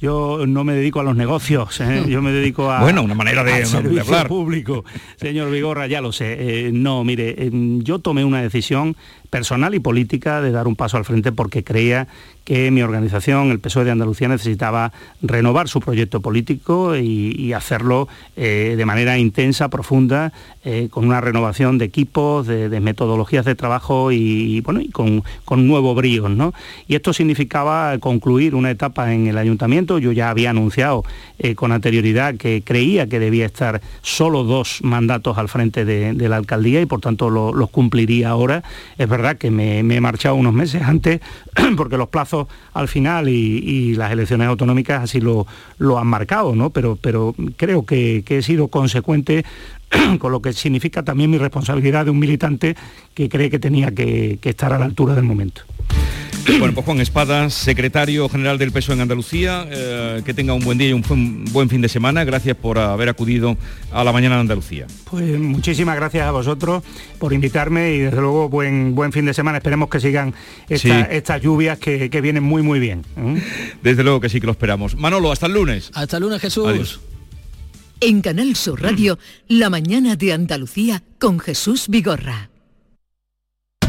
Yo no me dedico a los negocios, ¿eh? yo me dedico a... Bueno, una manera de, hablar. público. Señor Vigorra, ya lo sé. no, mire, yo tomé una decisión personal y política de dar un paso al frente porque creía que mi organización, el PSOE de Andalucía, necesitaba renovar su proyecto político y, hacerlo eh, de manera intensa, profunda, eh, con una renovación de equipos, de, metodologías de trabajo y, bueno, y con, con nuevo brío. ¿no? Y esto significaba concluir una etapa en el ayuntamiento. Yo ya había anunciado eh, con anterioridad que creía que debía estar solo dos mandatos al frente de, la alcaldía y por tanto los cumpliría ahora. Es verdad que me, he marchado unos meses antes porque los plazos al final y, las elecciones autonómicas así lo, lo han marcado, ¿no? Pero, pero creo que, he sido consecuente con lo que significa también mi responsabilidad de un militante que cree que tenía que estar a la altura del momento. Bueno, pues Juan Espadas, secretario general del PSOE en Andalucía, eh, que tenga un buen día y un buen fin de semana. Gracias por haber acudido a la mañana de Andalucía. Pues muchísimas gracias a vosotros por invitarme y desde luego buen, buen fin de semana. Esperemos que sigan estas lluvias que, vienen muy muy bien. ¿eh? Desde luego que sí que lo esperamos. Manolo, hasta el lunes. Hasta el lunes, Jesús. En Canal Sur Radio, la mañana de Andalucía con Jesús Vigorra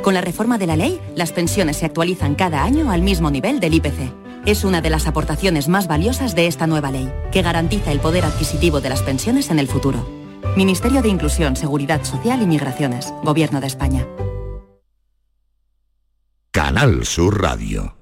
Con la reforma de la ley, las pensiones se actualizan cada año al mismo nivel del IPC. Es una de las aportaciones más valiosas de esta nueva ley, que garantiza el poder adquisitivo de las pensiones en el futuro. Ministerio de Inclusión, Seguridad Social y Migraciones, Gobierno de España. Canal Sur Radio.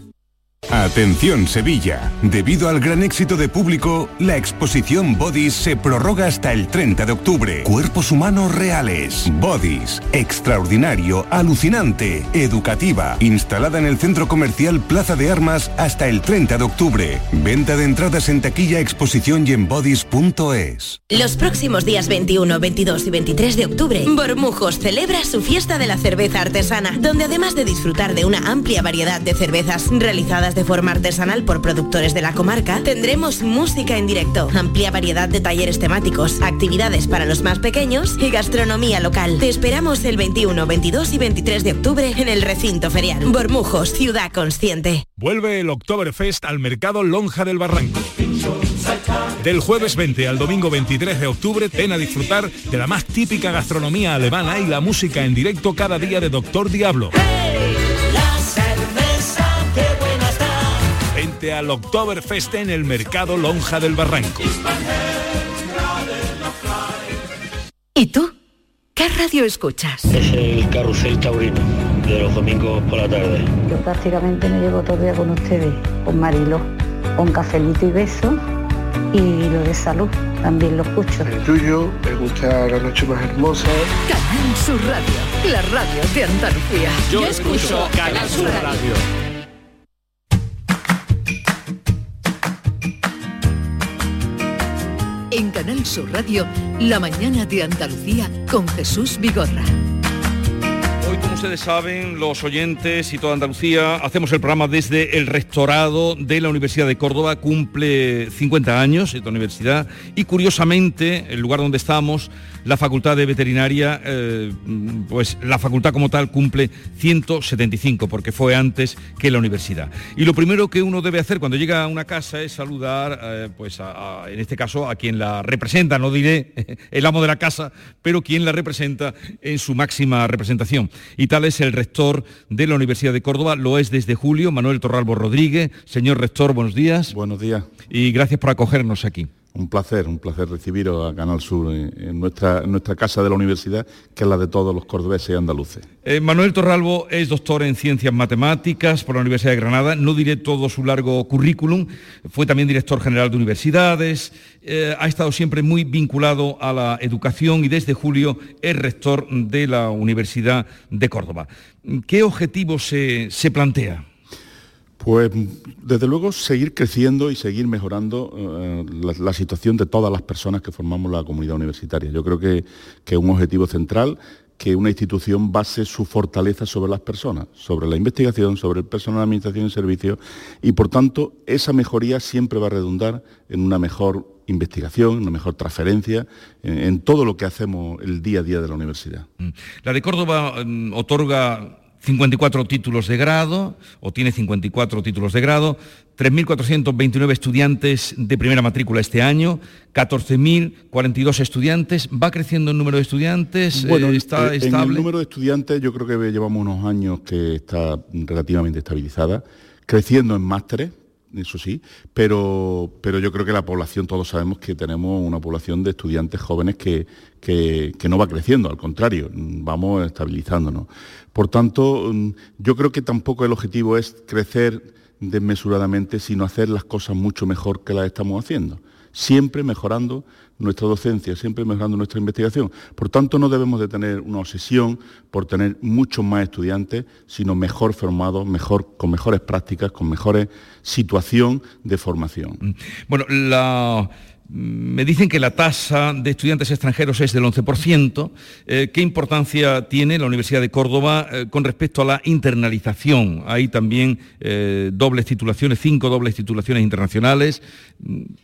Atención Sevilla, debido al gran éxito de público, la exposición Bodies se prorroga hasta el 30 de octubre. Cuerpos humanos reales. Bodies, extraordinario, alucinante, educativa, instalada en el centro comercial Plaza de Armas hasta el 30 de octubre. Venta de entradas en taquilla, exposición y en bodies.es. Los próximos días 21, 22 y 23 de octubre, Bormujos celebra su fiesta de la cerveza artesana, donde además de disfrutar de una amplia variedad de cervezas realizadas de forma artesanal por productores de la comarca, tendremos música en directo, amplia variedad de talleres temáticos, actividades para los más pequeños y gastronomía local. Te esperamos el 21, 22 y 23 de octubre en el recinto ferial. Bormujos, ciudad consciente. Vuelve el Oktoberfest al mercado Lonja del Barranco. Del jueves 20 al domingo 23 de octubre, ven a disfrutar de la más típica gastronomía alemana y la música en directo cada día de Doctor Diablo. Al Oktoberfest en el Mercado Lonja del Barranco. ¿Y tú? ¿Qué radio escuchas? Es el Carrusel Taurino, de los domingos por la tarde. Yo prácticamente me llevo todo el día con ustedes, con Marilo, con cafelito y beso y lo de salud también lo escucho. El tuyo, me gusta la noche más hermosa. Canal Sur Radio, la radio de Andalucía. Yo, escucho Canal Sur radio. Canal Sur Radio, La mañana de Andalucía con Jesús Vigorra. Hoy, como ustedes saben, los oyentes y toda Andalucía, hacemos el programa desde el rectorado de la Universidad de Córdoba, cumple 50 años esta universidad y curiosamente el lugar donde estamos la Facultad de Veterinaria, eh, pues la facultad como tal cumple 175, porque fue antes que la universidad. Y lo primero que uno debe hacer cuando llega a una casa es saludar, eh, pues en este caso, a quien la representa, no diré el amo de la casa, pero quien la representa en su máxima representación. Y tal es el rector de la Universidad de Córdoba, lo es desde julio, Manuel Torralbo Rodríguez. Señor rector, buenos días. Buenos días. Y gracias por acogernos aquí. Un placer, un placer recibiros a Canal Sur en nuestra, casa de la universidad, que es la de todos los cordobeses y andaluces. Eh, Manuel Torralbo es doctor en Ciencias Matemáticas por la Universidad de Granada. No diré todo su largo currículum. Fue también director general de universidades. Eh, ha estado siempre muy vinculado a la educación y desde julio es rector de la Universidad de Córdoba. ¿Qué objetivos se, se plantea? Pues desde luego seguir creciendo y seguir mejorando eh, la, situación de todas las personas que formamos la comunidad universitaria. Yo creo que es un objetivo central que una institución base su fortaleza sobre las personas, sobre la investigación, sobre el personal de administración y servicios, y por tanto esa mejoría siempre va a redundar en una mejor investigación, una mejor transferencia en, todo lo que hacemos el día a día de la universidad. Mm. La de Córdoba mm, otorga 54 títulos de grado, o tiene 54 títulos de grado, 3.429 estudiantes de primera matrícula este año, 14.042 estudiantes. ¿Va creciendo el número de estudiantes? Bueno, eh, está estable. En el número de estudiantes yo creo que llevamos unos años que está relativamente estabilizada, creciendo en másteres, eso sí, pero, pero yo creo que la población, todos sabemos que tenemos una población de estudiantes jóvenes que, que, no va creciendo, al contrario, vamos estabilizándonos. Por tanto, yo creo que tampoco el objetivo es crecer desmesuradamente, sino hacer las cosas mucho mejor que las estamos haciendo siempre mejorando nuestra docencia, siempre mejorando nuestra investigación. Por tanto, no debemos de tener una obsesión por tener muchos más estudiantes, sino mejor formados, mejor, con mejores prácticas, con mejores situación de formación. Mm. Bueno, la me dicen que la tasa de estudiantes extranjeros es del 11%. Eh, ¿Qué importancia tiene la Universidad de Córdoba eh, con respecto a la internalización? Hay también eh, dobles titulaciones, cinco dobles titulaciones internacionales.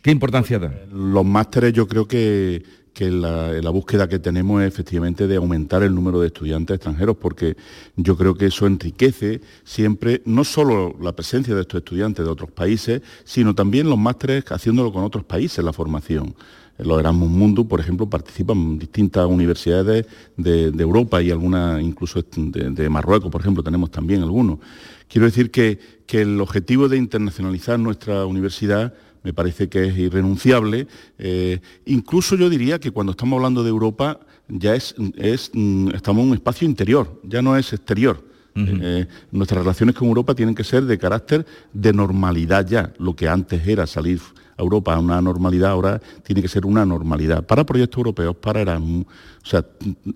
¿Qué importancia da? Los másteres yo creo que que la, búsqueda que tenemos es efectivamente de aumentar el número de estudiantes extranjeros, porque yo creo que eso enriquece siempre no solo la presencia de estos estudiantes de otros países, sino también los másteres haciéndolo con otros países, la formación. En los Erasmus Mundus, por ejemplo, participan distintas universidades de, Europa y algunas incluso de, Marruecos, por ejemplo, tenemos también algunos. Quiero decir que el objetivo de internacionalizar nuestra universidad me parece que es irrenunciable. Eh, incluso yo diría que cuando estamos hablando de Europa ya es, es mm, estamos en un espacio interior, ya no es exterior. Eh, nuestras relaciones con Europa tienen que ser de carácter de normalidad ya. Lo que antes era salir Europa una normalidad, ahora tiene que ser una normalidad para proyectos europeos, para Erasmus. O sea,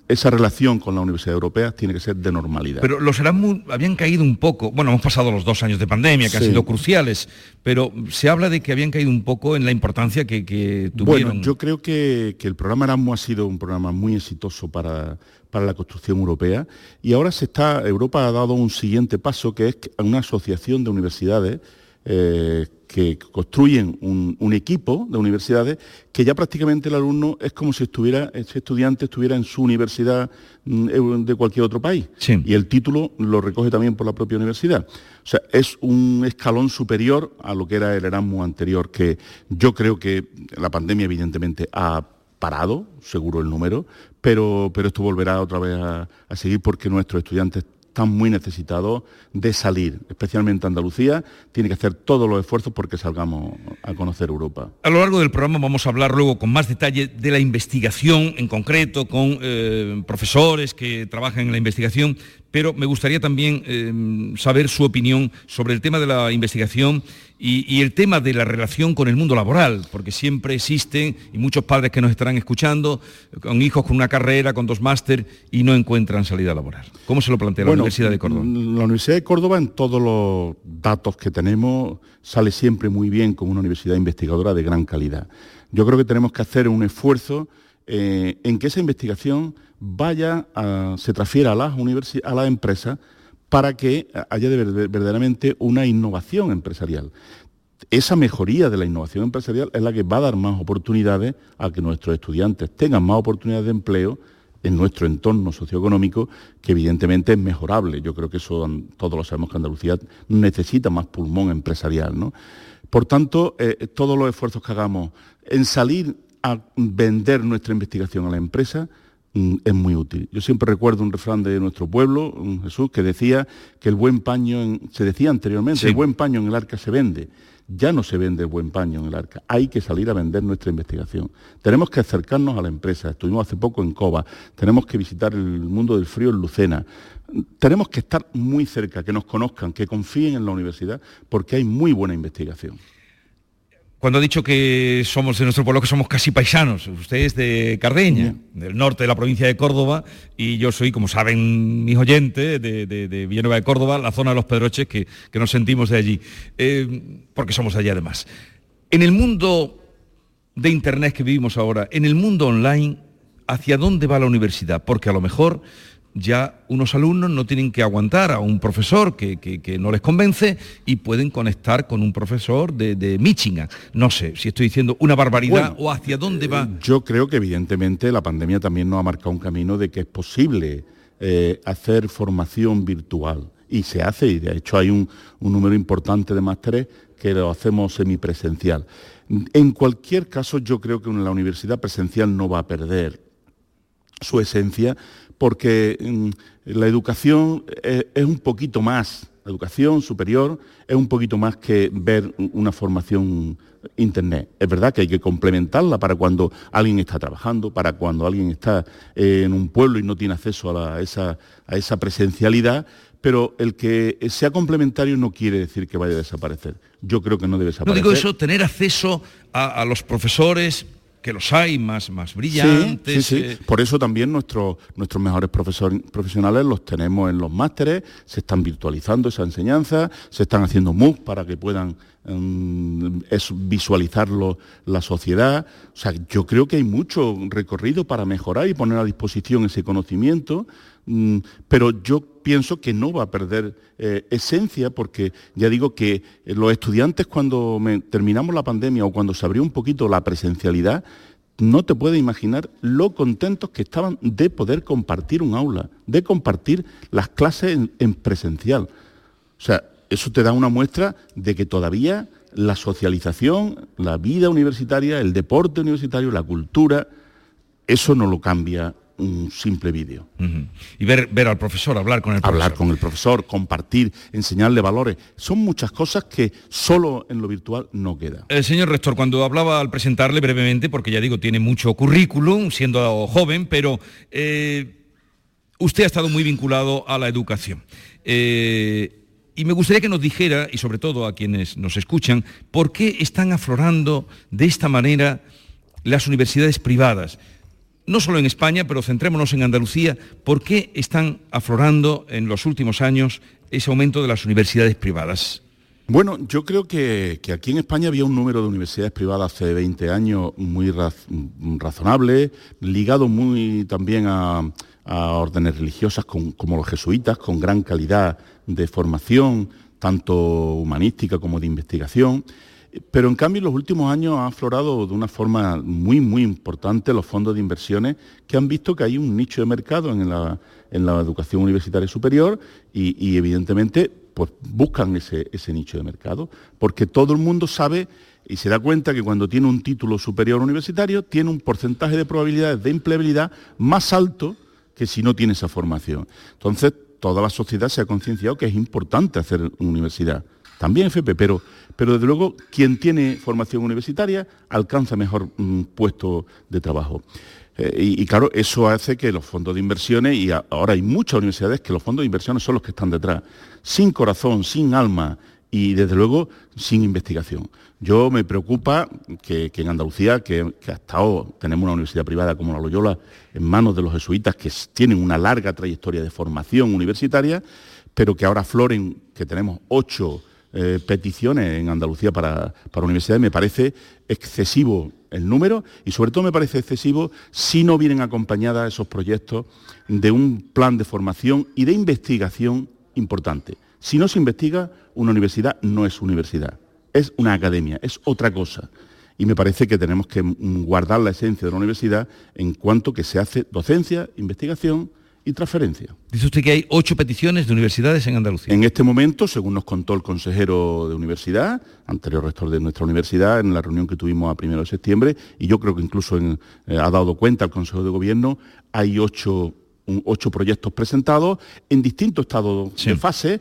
esa relación con la Universidad Europea tiene que ser de normalidad. Pero los Erasmus habían caído un poco, bueno, hemos pasado los dos años de pandemia que han sido cruciales, pero se habla de que habían caído un poco en la importancia que, tuvieron. Bueno, yo creo que, el programa Erasmus ha sido un programa muy exitoso para, para la construcción europea y ahora se está, Europa ha dado un siguiente paso que es una asociación de universidades eh, que construyen un, equipo de universidades que ya prácticamente el alumno es como si estuviera, ese estudiante estuviera en su universidad mm, de cualquier otro país. Y el título lo recoge también por la propia universidad. O sea, es un escalón superior a lo que era el Erasmus anterior, que yo creo que la pandemia evidentemente ha parado, seguro el número, pero, pero esto volverá otra vez a seguir porque nuestros estudiantes están muy necesitados de salir, especialmente Andalucía, tiene que hacer todos los esfuerzos porque salgamos a conocer Europa. A lo largo del programa vamos a hablar luego con más detalle de la investigación en concreto, con eh, profesores que trabajan en la investigación, pero me gustaría también eh, saber su opinión sobre el tema de la investigación y, el tema de la relación con el mundo laboral, porque siempre existen, y muchos padres que nos estarán escuchando, con hijos con una carrera, con dos máster, y no encuentran salida laboral. ¿Cómo se lo plantea la La Universidad de Córdoba, en todos los datos que tenemos, sale siempre muy bien como una universidad investigadora de gran calidad. Yo creo que tenemos que hacer un esfuerzo eh, en que esa investigación vaya, se transfiera a las, a las empresas para que haya verdaderamente una innovación empresarial. Esa mejoría de la innovación empresarial es la que va a dar más oportunidades a que nuestros estudiantes tengan más oportunidades de empleo en nuestro entorno socioeconómico, que evidentemente es mejorable. Yo creo que eso todos lo sabemos que Andalucía necesita más pulmón empresarial. ¿no? Por tanto, eh, todos los esfuerzos que hagamos en salir a vender nuestra investigación a la empresa mm, es muy útil. Yo siempre recuerdo un refrán de nuestro pueblo, Jesús, que decía que el buen paño, se decía anteriormente, el buen paño en el arca se vende ya no se vende buen paño en el arca, hay que salir a vender nuestra investigación. Tenemos que acercarnos a la empresa, estuvimos hace poco en Cova, tenemos que visitar el mundo del frío en Lucena, tenemos que estar muy cerca, que nos conozcan, que confíen en la universidad, porque hay muy buena investigación cuando ha dicho que somos de nuestro pueblo, que somos casi paisanos. Usted es de Cardeña, del norte de la provincia de Córdoba, y yo soy, como saben mis oyentes, de, de, Villanueva de Córdoba, la zona de los Pedroches, que, nos sentimos de allí, eh, porque somos allí además. En el mundo de Internet que vivimos ahora, en el mundo online, ¿hacia dónde va la universidad? Porque a lo mejor ya unos alumnos no tienen que aguantar a un profesor que, no les convence y pueden conectar con un profesor de, Michigan. No sé si estoy diciendo una barbaridad o hacia dónde va. Eh, yo creo que evidentemente la pandemia también nos ha marcado un camino de que es posible eh, hacer formación virtual. Y se hace, y de hecho hay un, un número importante de másteres que lo hacemos semipresencial. En cualquier caso, yo creo que la universidad presencial no va a perder su esencia porque mm, la educación es, un poquito más, la educación superior es un poquito más que ver una formación internet. Es verdad que hay que complementarla para cuando alguien está trabajando, para cuando alguien está en un pueblo y no tiene acceso a, esa, presencialidad, pero el que sea complementario no quiere decir que vaya a desaparecer. Yo creo que no debe desaparecer. No digo eso, tener acceso a los profesores, que los hay más, más brillantes. Sí, sí, eh. Por eso también nuestros, nuestros mejores profesionales los tenemos en los másteres, se están virtualizando esa enseñanza, se están haciendo MOOC para que puedan mm, visualizarlo la sociedad. O sea, yo creo que hay mucho recorrido para mejorar y poner a disposición ese conocimiento, mm, pero yo pienso que no va a perder eh, esencia porque ya digo que los estudiantes cuando terminamos la pandemia o cuando se abrió un poquito la presencialidad, no te puedes imaginar lo contentos que estaban de poder compartir un aula, de compartir las clases en presencial. O sea, eso te da una muestra de que todavía la socialización, la vida universitaria, el deporte universitario, la cultura, eso no lo cambia un simple vídeo. Y ver, ver al profesor, hablar con el profesor. Hablar con el profesor, compartir, enseñarle valores. Son muchas cosas que solo en lo virtual no queda. El señor rector, cuando hablaba al presentarle brevemente, porque ya digo, tiene mucho currículum, siendo joven, pero eh, usted ha estado muy vinculado a la educación. Eh, y me gustaría que nos dijera, y sobre todo a quienes nos escuchan, por qué están aflorando de esta manera las universidades privadas no solo en España, pero centrémonos en Andalucía, ¿por qué están aflorando en los últimos años ese aumento de las universidades privadas? Bueno, yo creo que, aquí en España había un número de universidades privadas hace 20 años muy razonable, ligado muy también a, órdenes religiosas como los jesuitas, con gran calidad de formación, tanto humanística como de investigación. Pero en cambio en los últimos años ha aflorado de una forma muy, muy importante los fondos de inversiones que han visto que hay un nicho de mercado en la, educación universitaria superior y, evidentemente pues, buscan ese, nicho de mercado, porque todo el mundo sabe y se da cuenta que cuando tiene un título superior universitario tiene un porcentaje de probabilidades de empleabilidad más alto que si no tiene esa formación. Entonces, toda la sociedad se ha concienciado que es importante hacer universidad también FP, pero, pero desde luego quien tiene formación universitaria alcanza mejor mm, puesto de trabajo. Eh, y, claro, eso hace que los fondos de inversiones, y ahora hay muchas universidades que los fondos de inversiones son los que están detrás, sin corazón, sin alma y desde luego sin investigación. Yo me preocupa que, en Andalucía, que, que, hasta ahora tenemos una universidad privada como la Loyola en manos de los jesuitas que tienen una larga trayectoria de formación universitaria, pero que ahora floren, que tenemos ocho eh, peticiones en Andalucía para, para universidades, me parece excesivo el número y sobre todo me parece excesivo si no vienen acompañadas esos proyectos de un plan de formación y de investigación importante. Si no se investiga, una universidad no es universidad, es una academia, es otra cosa. Y me parece que tenemos que guardar la esencia de la universidad en cuanto que se hace docencia, investigación, y transferencia. Dice usted que hay ocho peticiones de universidades en Andalucía. En este momento, según nos contó el consejero de universidad, anterior rector de nuestra universidad, en la reunión que tuvimos a primero de septiembre, y yo creo que incluso eh, ha dado cuenta el Consejo de Gobierno, hay ocho ocho proyectos presentados en distintos estados de fase.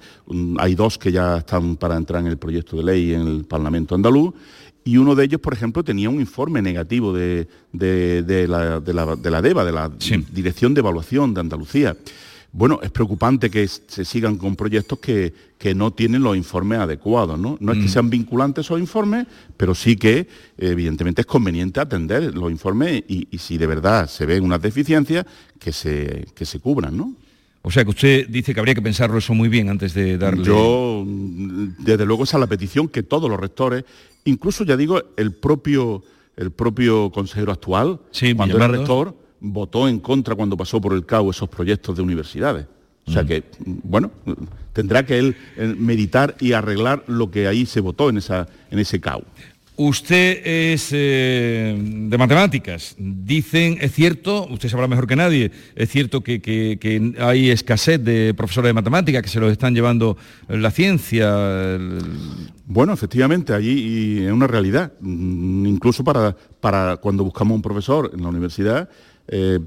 Hay dos que ya están para entrar en el proyecto de ley en el Parlamento andaluz y uno de ellos, por ejemplo, tenía un informe negativo de, la, DEVA, de la Dirección de Evaluación de Andalucía. Bueno, es preocupante que se sigan con proyectos que, no tienen los informes adecuados, ¿no? No es que mm. sean vinculantes esos informes, pero sí que evidentemente es conveniente atender los informes y, si de verdad se ven unas deficiencias, que se, que se cubran, ¿no? O sea que usted dice que habría que pensarlo eso muy bien antes de darle... Yo, desde luego, esa es la petición que todos los rectores Incluso, ya digo, el propio, el propio consejero actual, cuando era rector, votó en contra cuando pasó por el CAU esos proyectos de universidades. O sea mm. que, bueno, tendrá que él eh, meditar y arreglar lo que ahí se votó en, esa, en ese CAU. Usted es eh, de matemáticas. Dicen, es cierto, usted sabrá mejor que nadie, es cierto que, hay escasez de profesores de matemáticas que se los están llevando la ciencia. Bueno, efectivamente, allí es una realidad. Mm, incluso para, para cuando buscamos un profesor en la universidad, eh,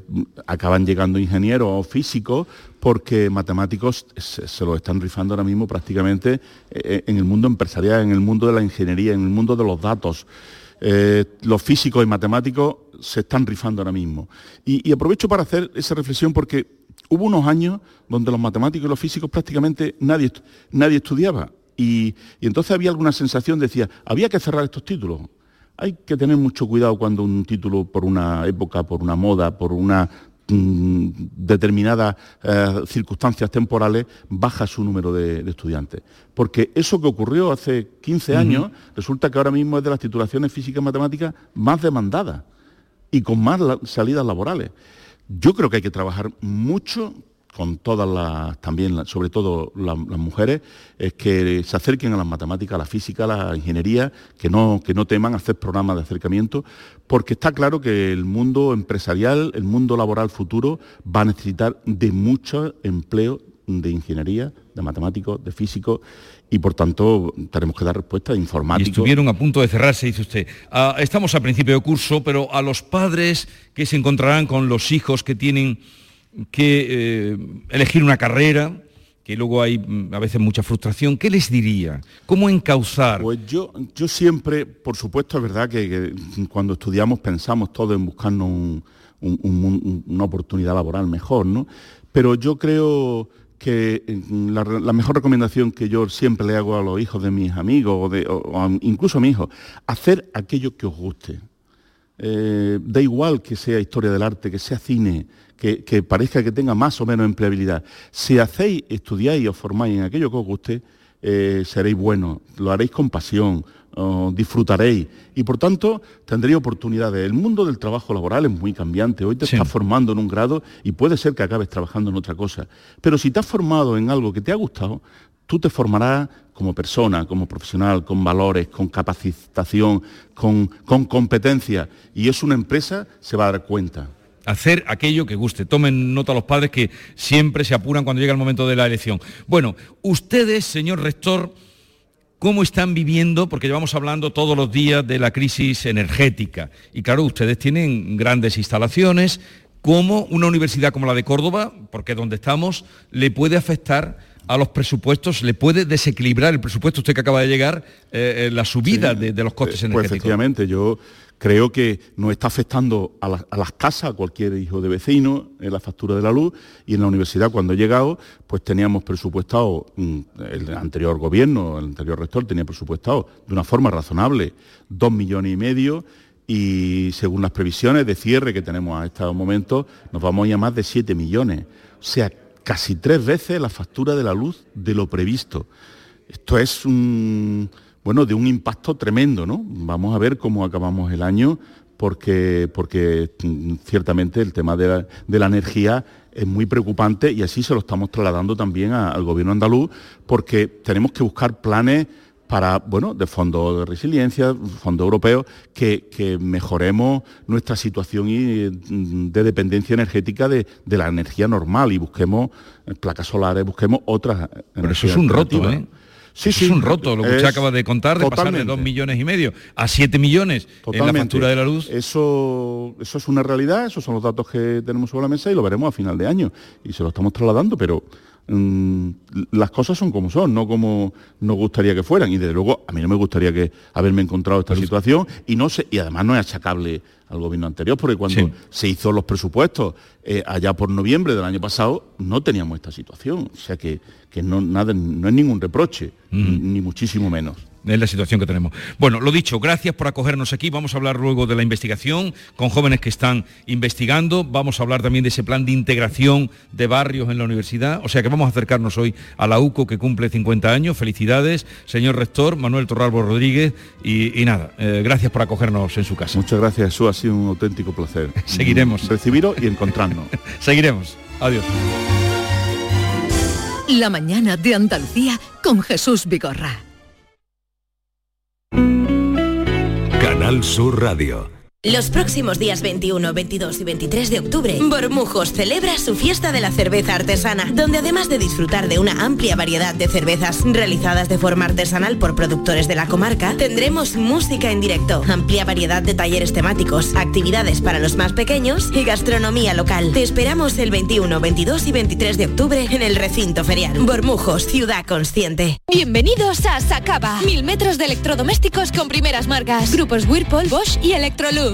acaban llegando ingenieros o físicos porque matemáticos se, lo están rifando ahora mismo prácticamente eh, en el mundo empresarial, en el mundo de la ingeniería, en el mundo de los datos. Eh, los físicos y matemáticos se están rifando ahora mismo. Y, aprovecho para hacer esa reflexión porque hubo unos años donde los matemáticos y los físicos prácticamente nadie, nadie estudiaba. Y entonces había alguna sensación, decía, había que cerrar estos títulos. Hay que tener mucho cuidado cuando un título por una época, por una moda, por una mm, determinadas eh, circunstancias temporales baja su número de, estudiantes. Porque eso que ocurrió hace 15 años resulta que ahora mismo es de las titulaciones físicas y matemáticas más demandadas y con más salidas laborales. Yo creo que hay que trabajar mucho con todas las, también, sobre todo las, mujeres, es que se acerquen a las matemáticas, a la física, a la ingeniería, que no, que no teman hacer programas de acercamiento, porque está claro que el mundo empresarial, el mundo laboral futuro, va a necesitar de mucho empleo de ingeniería, de matemáticos, de físicos, y por tanto tenemos que dar respuesta de informáticos. estuvieron a punto de cerrarse, dice usted. Ah, estamos a principio de curso, pero a los padres que se encontrarán con los hijos que tienen que eh, elegir una carrera, que luego hay mm, a veces mucha frustración, ¿qué les diría? ¿Cómo encauzar? Pues yo, yo siempre, por supuesto, es verdad que, cuando estudiamos pensamos todo en buscarnos una oportunidad laboral mejor, ¿no? Pero yo creo que mm, la, mejor recomendación que yo siempre le hago a los hijos de mis amigos, o, incluso a mi hijo, hacer aquello que os guste. Eh, da igual que sea historia del arte, que sea cine, que, parezca que tenga más o menos empleabilidad. Si hacéis, estudiáis y os formáis en aquello que os guste, eh, seréis buenos, lo haréis con pasión, disfrutaréis y por tanto tendréis oportunidades. El mundo del trabajo laboral es muy cambiante. Hoy te estás formando en un grado y puede ser que acabes trabajando en otra cosa. Pero si te has formado en algo que te ha gustado, tú te formarás como persona, como profesional, con valores, con capacitación, con, con competencia. Y es una empresa, se va a dar cuenta hacer aquello que guste. Tomen nota los padres que siempre se apuran cuando llega el momento de la elección. Bueno, ustedes, señor rector, ¿cómo están viviendo? Porque llevamos hablando todos los días de la crisis energética. Y claro, ustedes tienen grandes instalaciones. ¿Cómo una universidad como la de Córdoba, porque es donde estamos, le puede afectar a los presupuestos, le puede desequilibrar el presupuesto, usted que acaba de llegar, eh, eh, la subida de, los costes eh, energéticos? Pues efectivamente, yo creo que nos está afectando a, las casas, a cualquier hijo de vecino, en la factura de la luz, y en la universidad cuando he llegado, pues teníamos presupuestado, mm, el anterior gobierno, el anterior rector tenía presupuestado de una forma razonable dos millones y medio, y según las previsiones de cierre que tenemos a este momento, nos vamos a ir a más de siete millones. O sea, casi tres veces la factura de la luz de lo previsto. esto es un, bueno, de un impacto tremendo, ¿no? Vamos a ver cómo acabamos el año, porque, porque mm, ciertamente el tema de la, energía es muy preocupante y así se lo estamos trasladando también al gobierno andaluz, porque tenemos que buscar planes para, bueno, de fondo de resiliencia, fondo europeo, que, mejoremos nuestra situación mm, de dependencia energética de, la energía normal y busquemos eh, placas solares, busquemos otras. Pero eso es un roto, ¿eh? Sí, sí, es un roto, lo que usted acaba de contar, de pasar de 2 millones y medio a 7 millones en la factura de la luz. Eso, eso es una realidad, esos son los datos que tenemos sobre la mesa y lo veremos a final de año. Y se lo estamos trasladando, pero Mm, las cosas son como son, no como nos gustaría que fueran. Y desde luego a mí no me gustaría que haberme encontrado esta situación y no sé, y además no es achacable al gobierno anterior, porque cuando se hizo los presupuestos eh, allá por noviembre del año pasado, no teníamos esta situación. O sea que, no, nada, no es ningún reproche, ni muchísimo menos es la situación que tenemos. Bueno, lo dicho, gracias por acogernos aquí. Vamos a hablar luego de la investigación con jóvenes que están investigando. Vamos a hablar también de ese plan de integración de barrios en la universidad. O sea que vamos a acercarnos hoy a la UCO que cumple 50 años. Felicidades, señor rector Manuel Torralbo Rodríguez. Y, nada, eh, gracias por acogernos en su casa. Muchas gracias, Jesús. Ha sido un auténtico placer. Seguiremos. Recibiros y encontrarnos. Seguiremos. Adiós. La mañana de Andalucía con Jesús Vigorra. Canal Sur Radio. Los próximos días 21, 22 y 23 de octubre, Bormujos celebra su fiesta de la cerveza artesana, donde además de disfrutar de una amplia variedad de cervezas realizadas de forma artesanal por productores de la comarca, tendremos música en directo, amplia variedad de talleres temáticos, actividades para los más pequeños y gastronomía local. Te esperamos el 21, 22 y 23 de octubre en el recinto ferial. Bormujos, ciudad consciente. Bienvenidos a Sacaba. Mil metros de electrodomésticos con primeras marcas. Grupos Whirlpool, Bosch y Electrolux.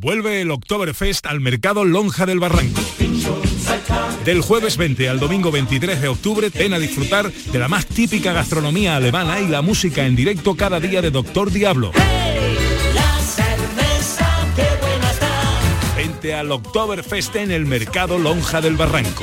Vuelve el Oktoberfest al Mercado Lonja del Barranco. Del jueves 20 al domingo 23 de octubre ven a disfrutar de la más típica gastronomía alemana y la música en directo cada día de Doctor Diablo. Vente al Oktoberfest en el Mercado Lonja del Barranco.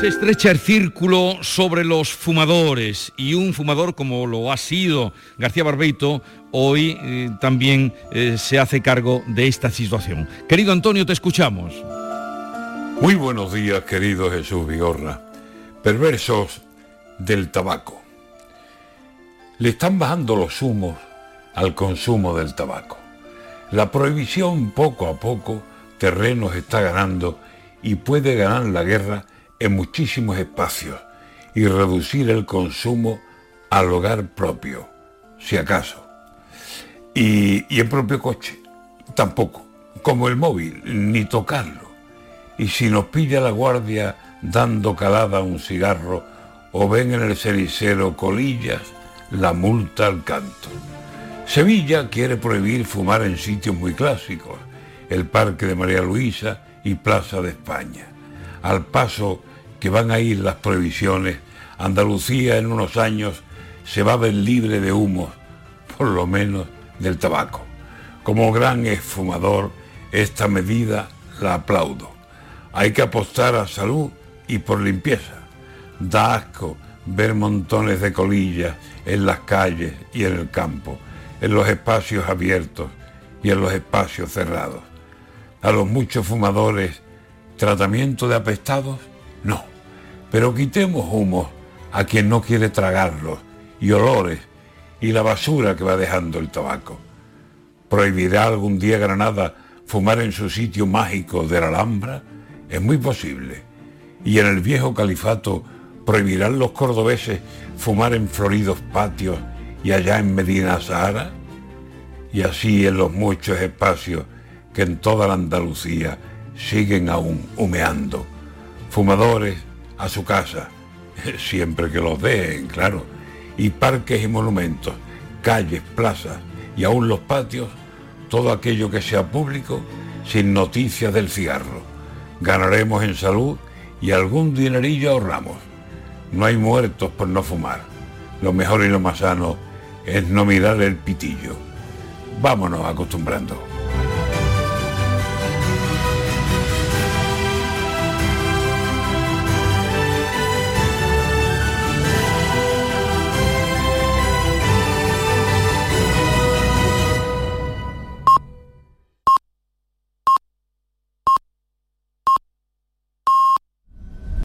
Se estrecha el círculo sobre los fumadores y un fumador como lo ha sido García Barbeito hoy eh, también eh, se hace cargo de esta situación. Querido Antonio, te escuchamos. Muy buenos días, querido Jesús Vigorra. Perversos del tabaco. Le están bajando los humos al consumo del tabaco. La prohibición poco a poco terrenos está ganando y puede ganar la guerra en muchísimos espacios y reducir el consumo al hogar propio, si acaso. Y, y en propio coche, tampoco, como el móvil, ni tocarlo. Y si nos pilla la guardia dando calada a un cigarro o ven en el cenicero colillas, la multa al canto. Sevilla quiere prohibir fumar en sitios muy clásicos, el Parque de María Luisa y Plaza de España al paso que van a ir las prohibiciones, Andalucía en unos años se va a ver libre de humo, por lo menos del tabaco. Como gran esfumador, esta medida la aplaudo. Hay que apostar a salud y por limpieza. Da asco ver montones de colillas en las calles y en el campo, en los espacios abiertos y en los espacios cerrados. A los muchos fumadores, tratamiento de apestados, no. Pero quitemos humos a quien no quiere tragarlos y olores y la basura que va dejando el tabaco. ¿Prohibirá algún día Granada fumar en su sitio mágico de la Alhambra? Es muy posible. Y en el viejo califato prohibirán los cordobeses fumar en floridos patios y allá en Medina Sahara? Y así en los muchos espacios que en toda la Andalucía siguen aún humeando. Fumadores a su casa, siempre que los dejen, claro. Y parques y monumentos, calles, plazas y aún los patios, todo aquello que sea público, sin noticias del cigarro. Ganaremos en salud y algún dinerillo ahorramos. No hay muertos por no fumar. Lo mejor y lo más sano es no mirar el pitillo. Vámonos acostumbrando.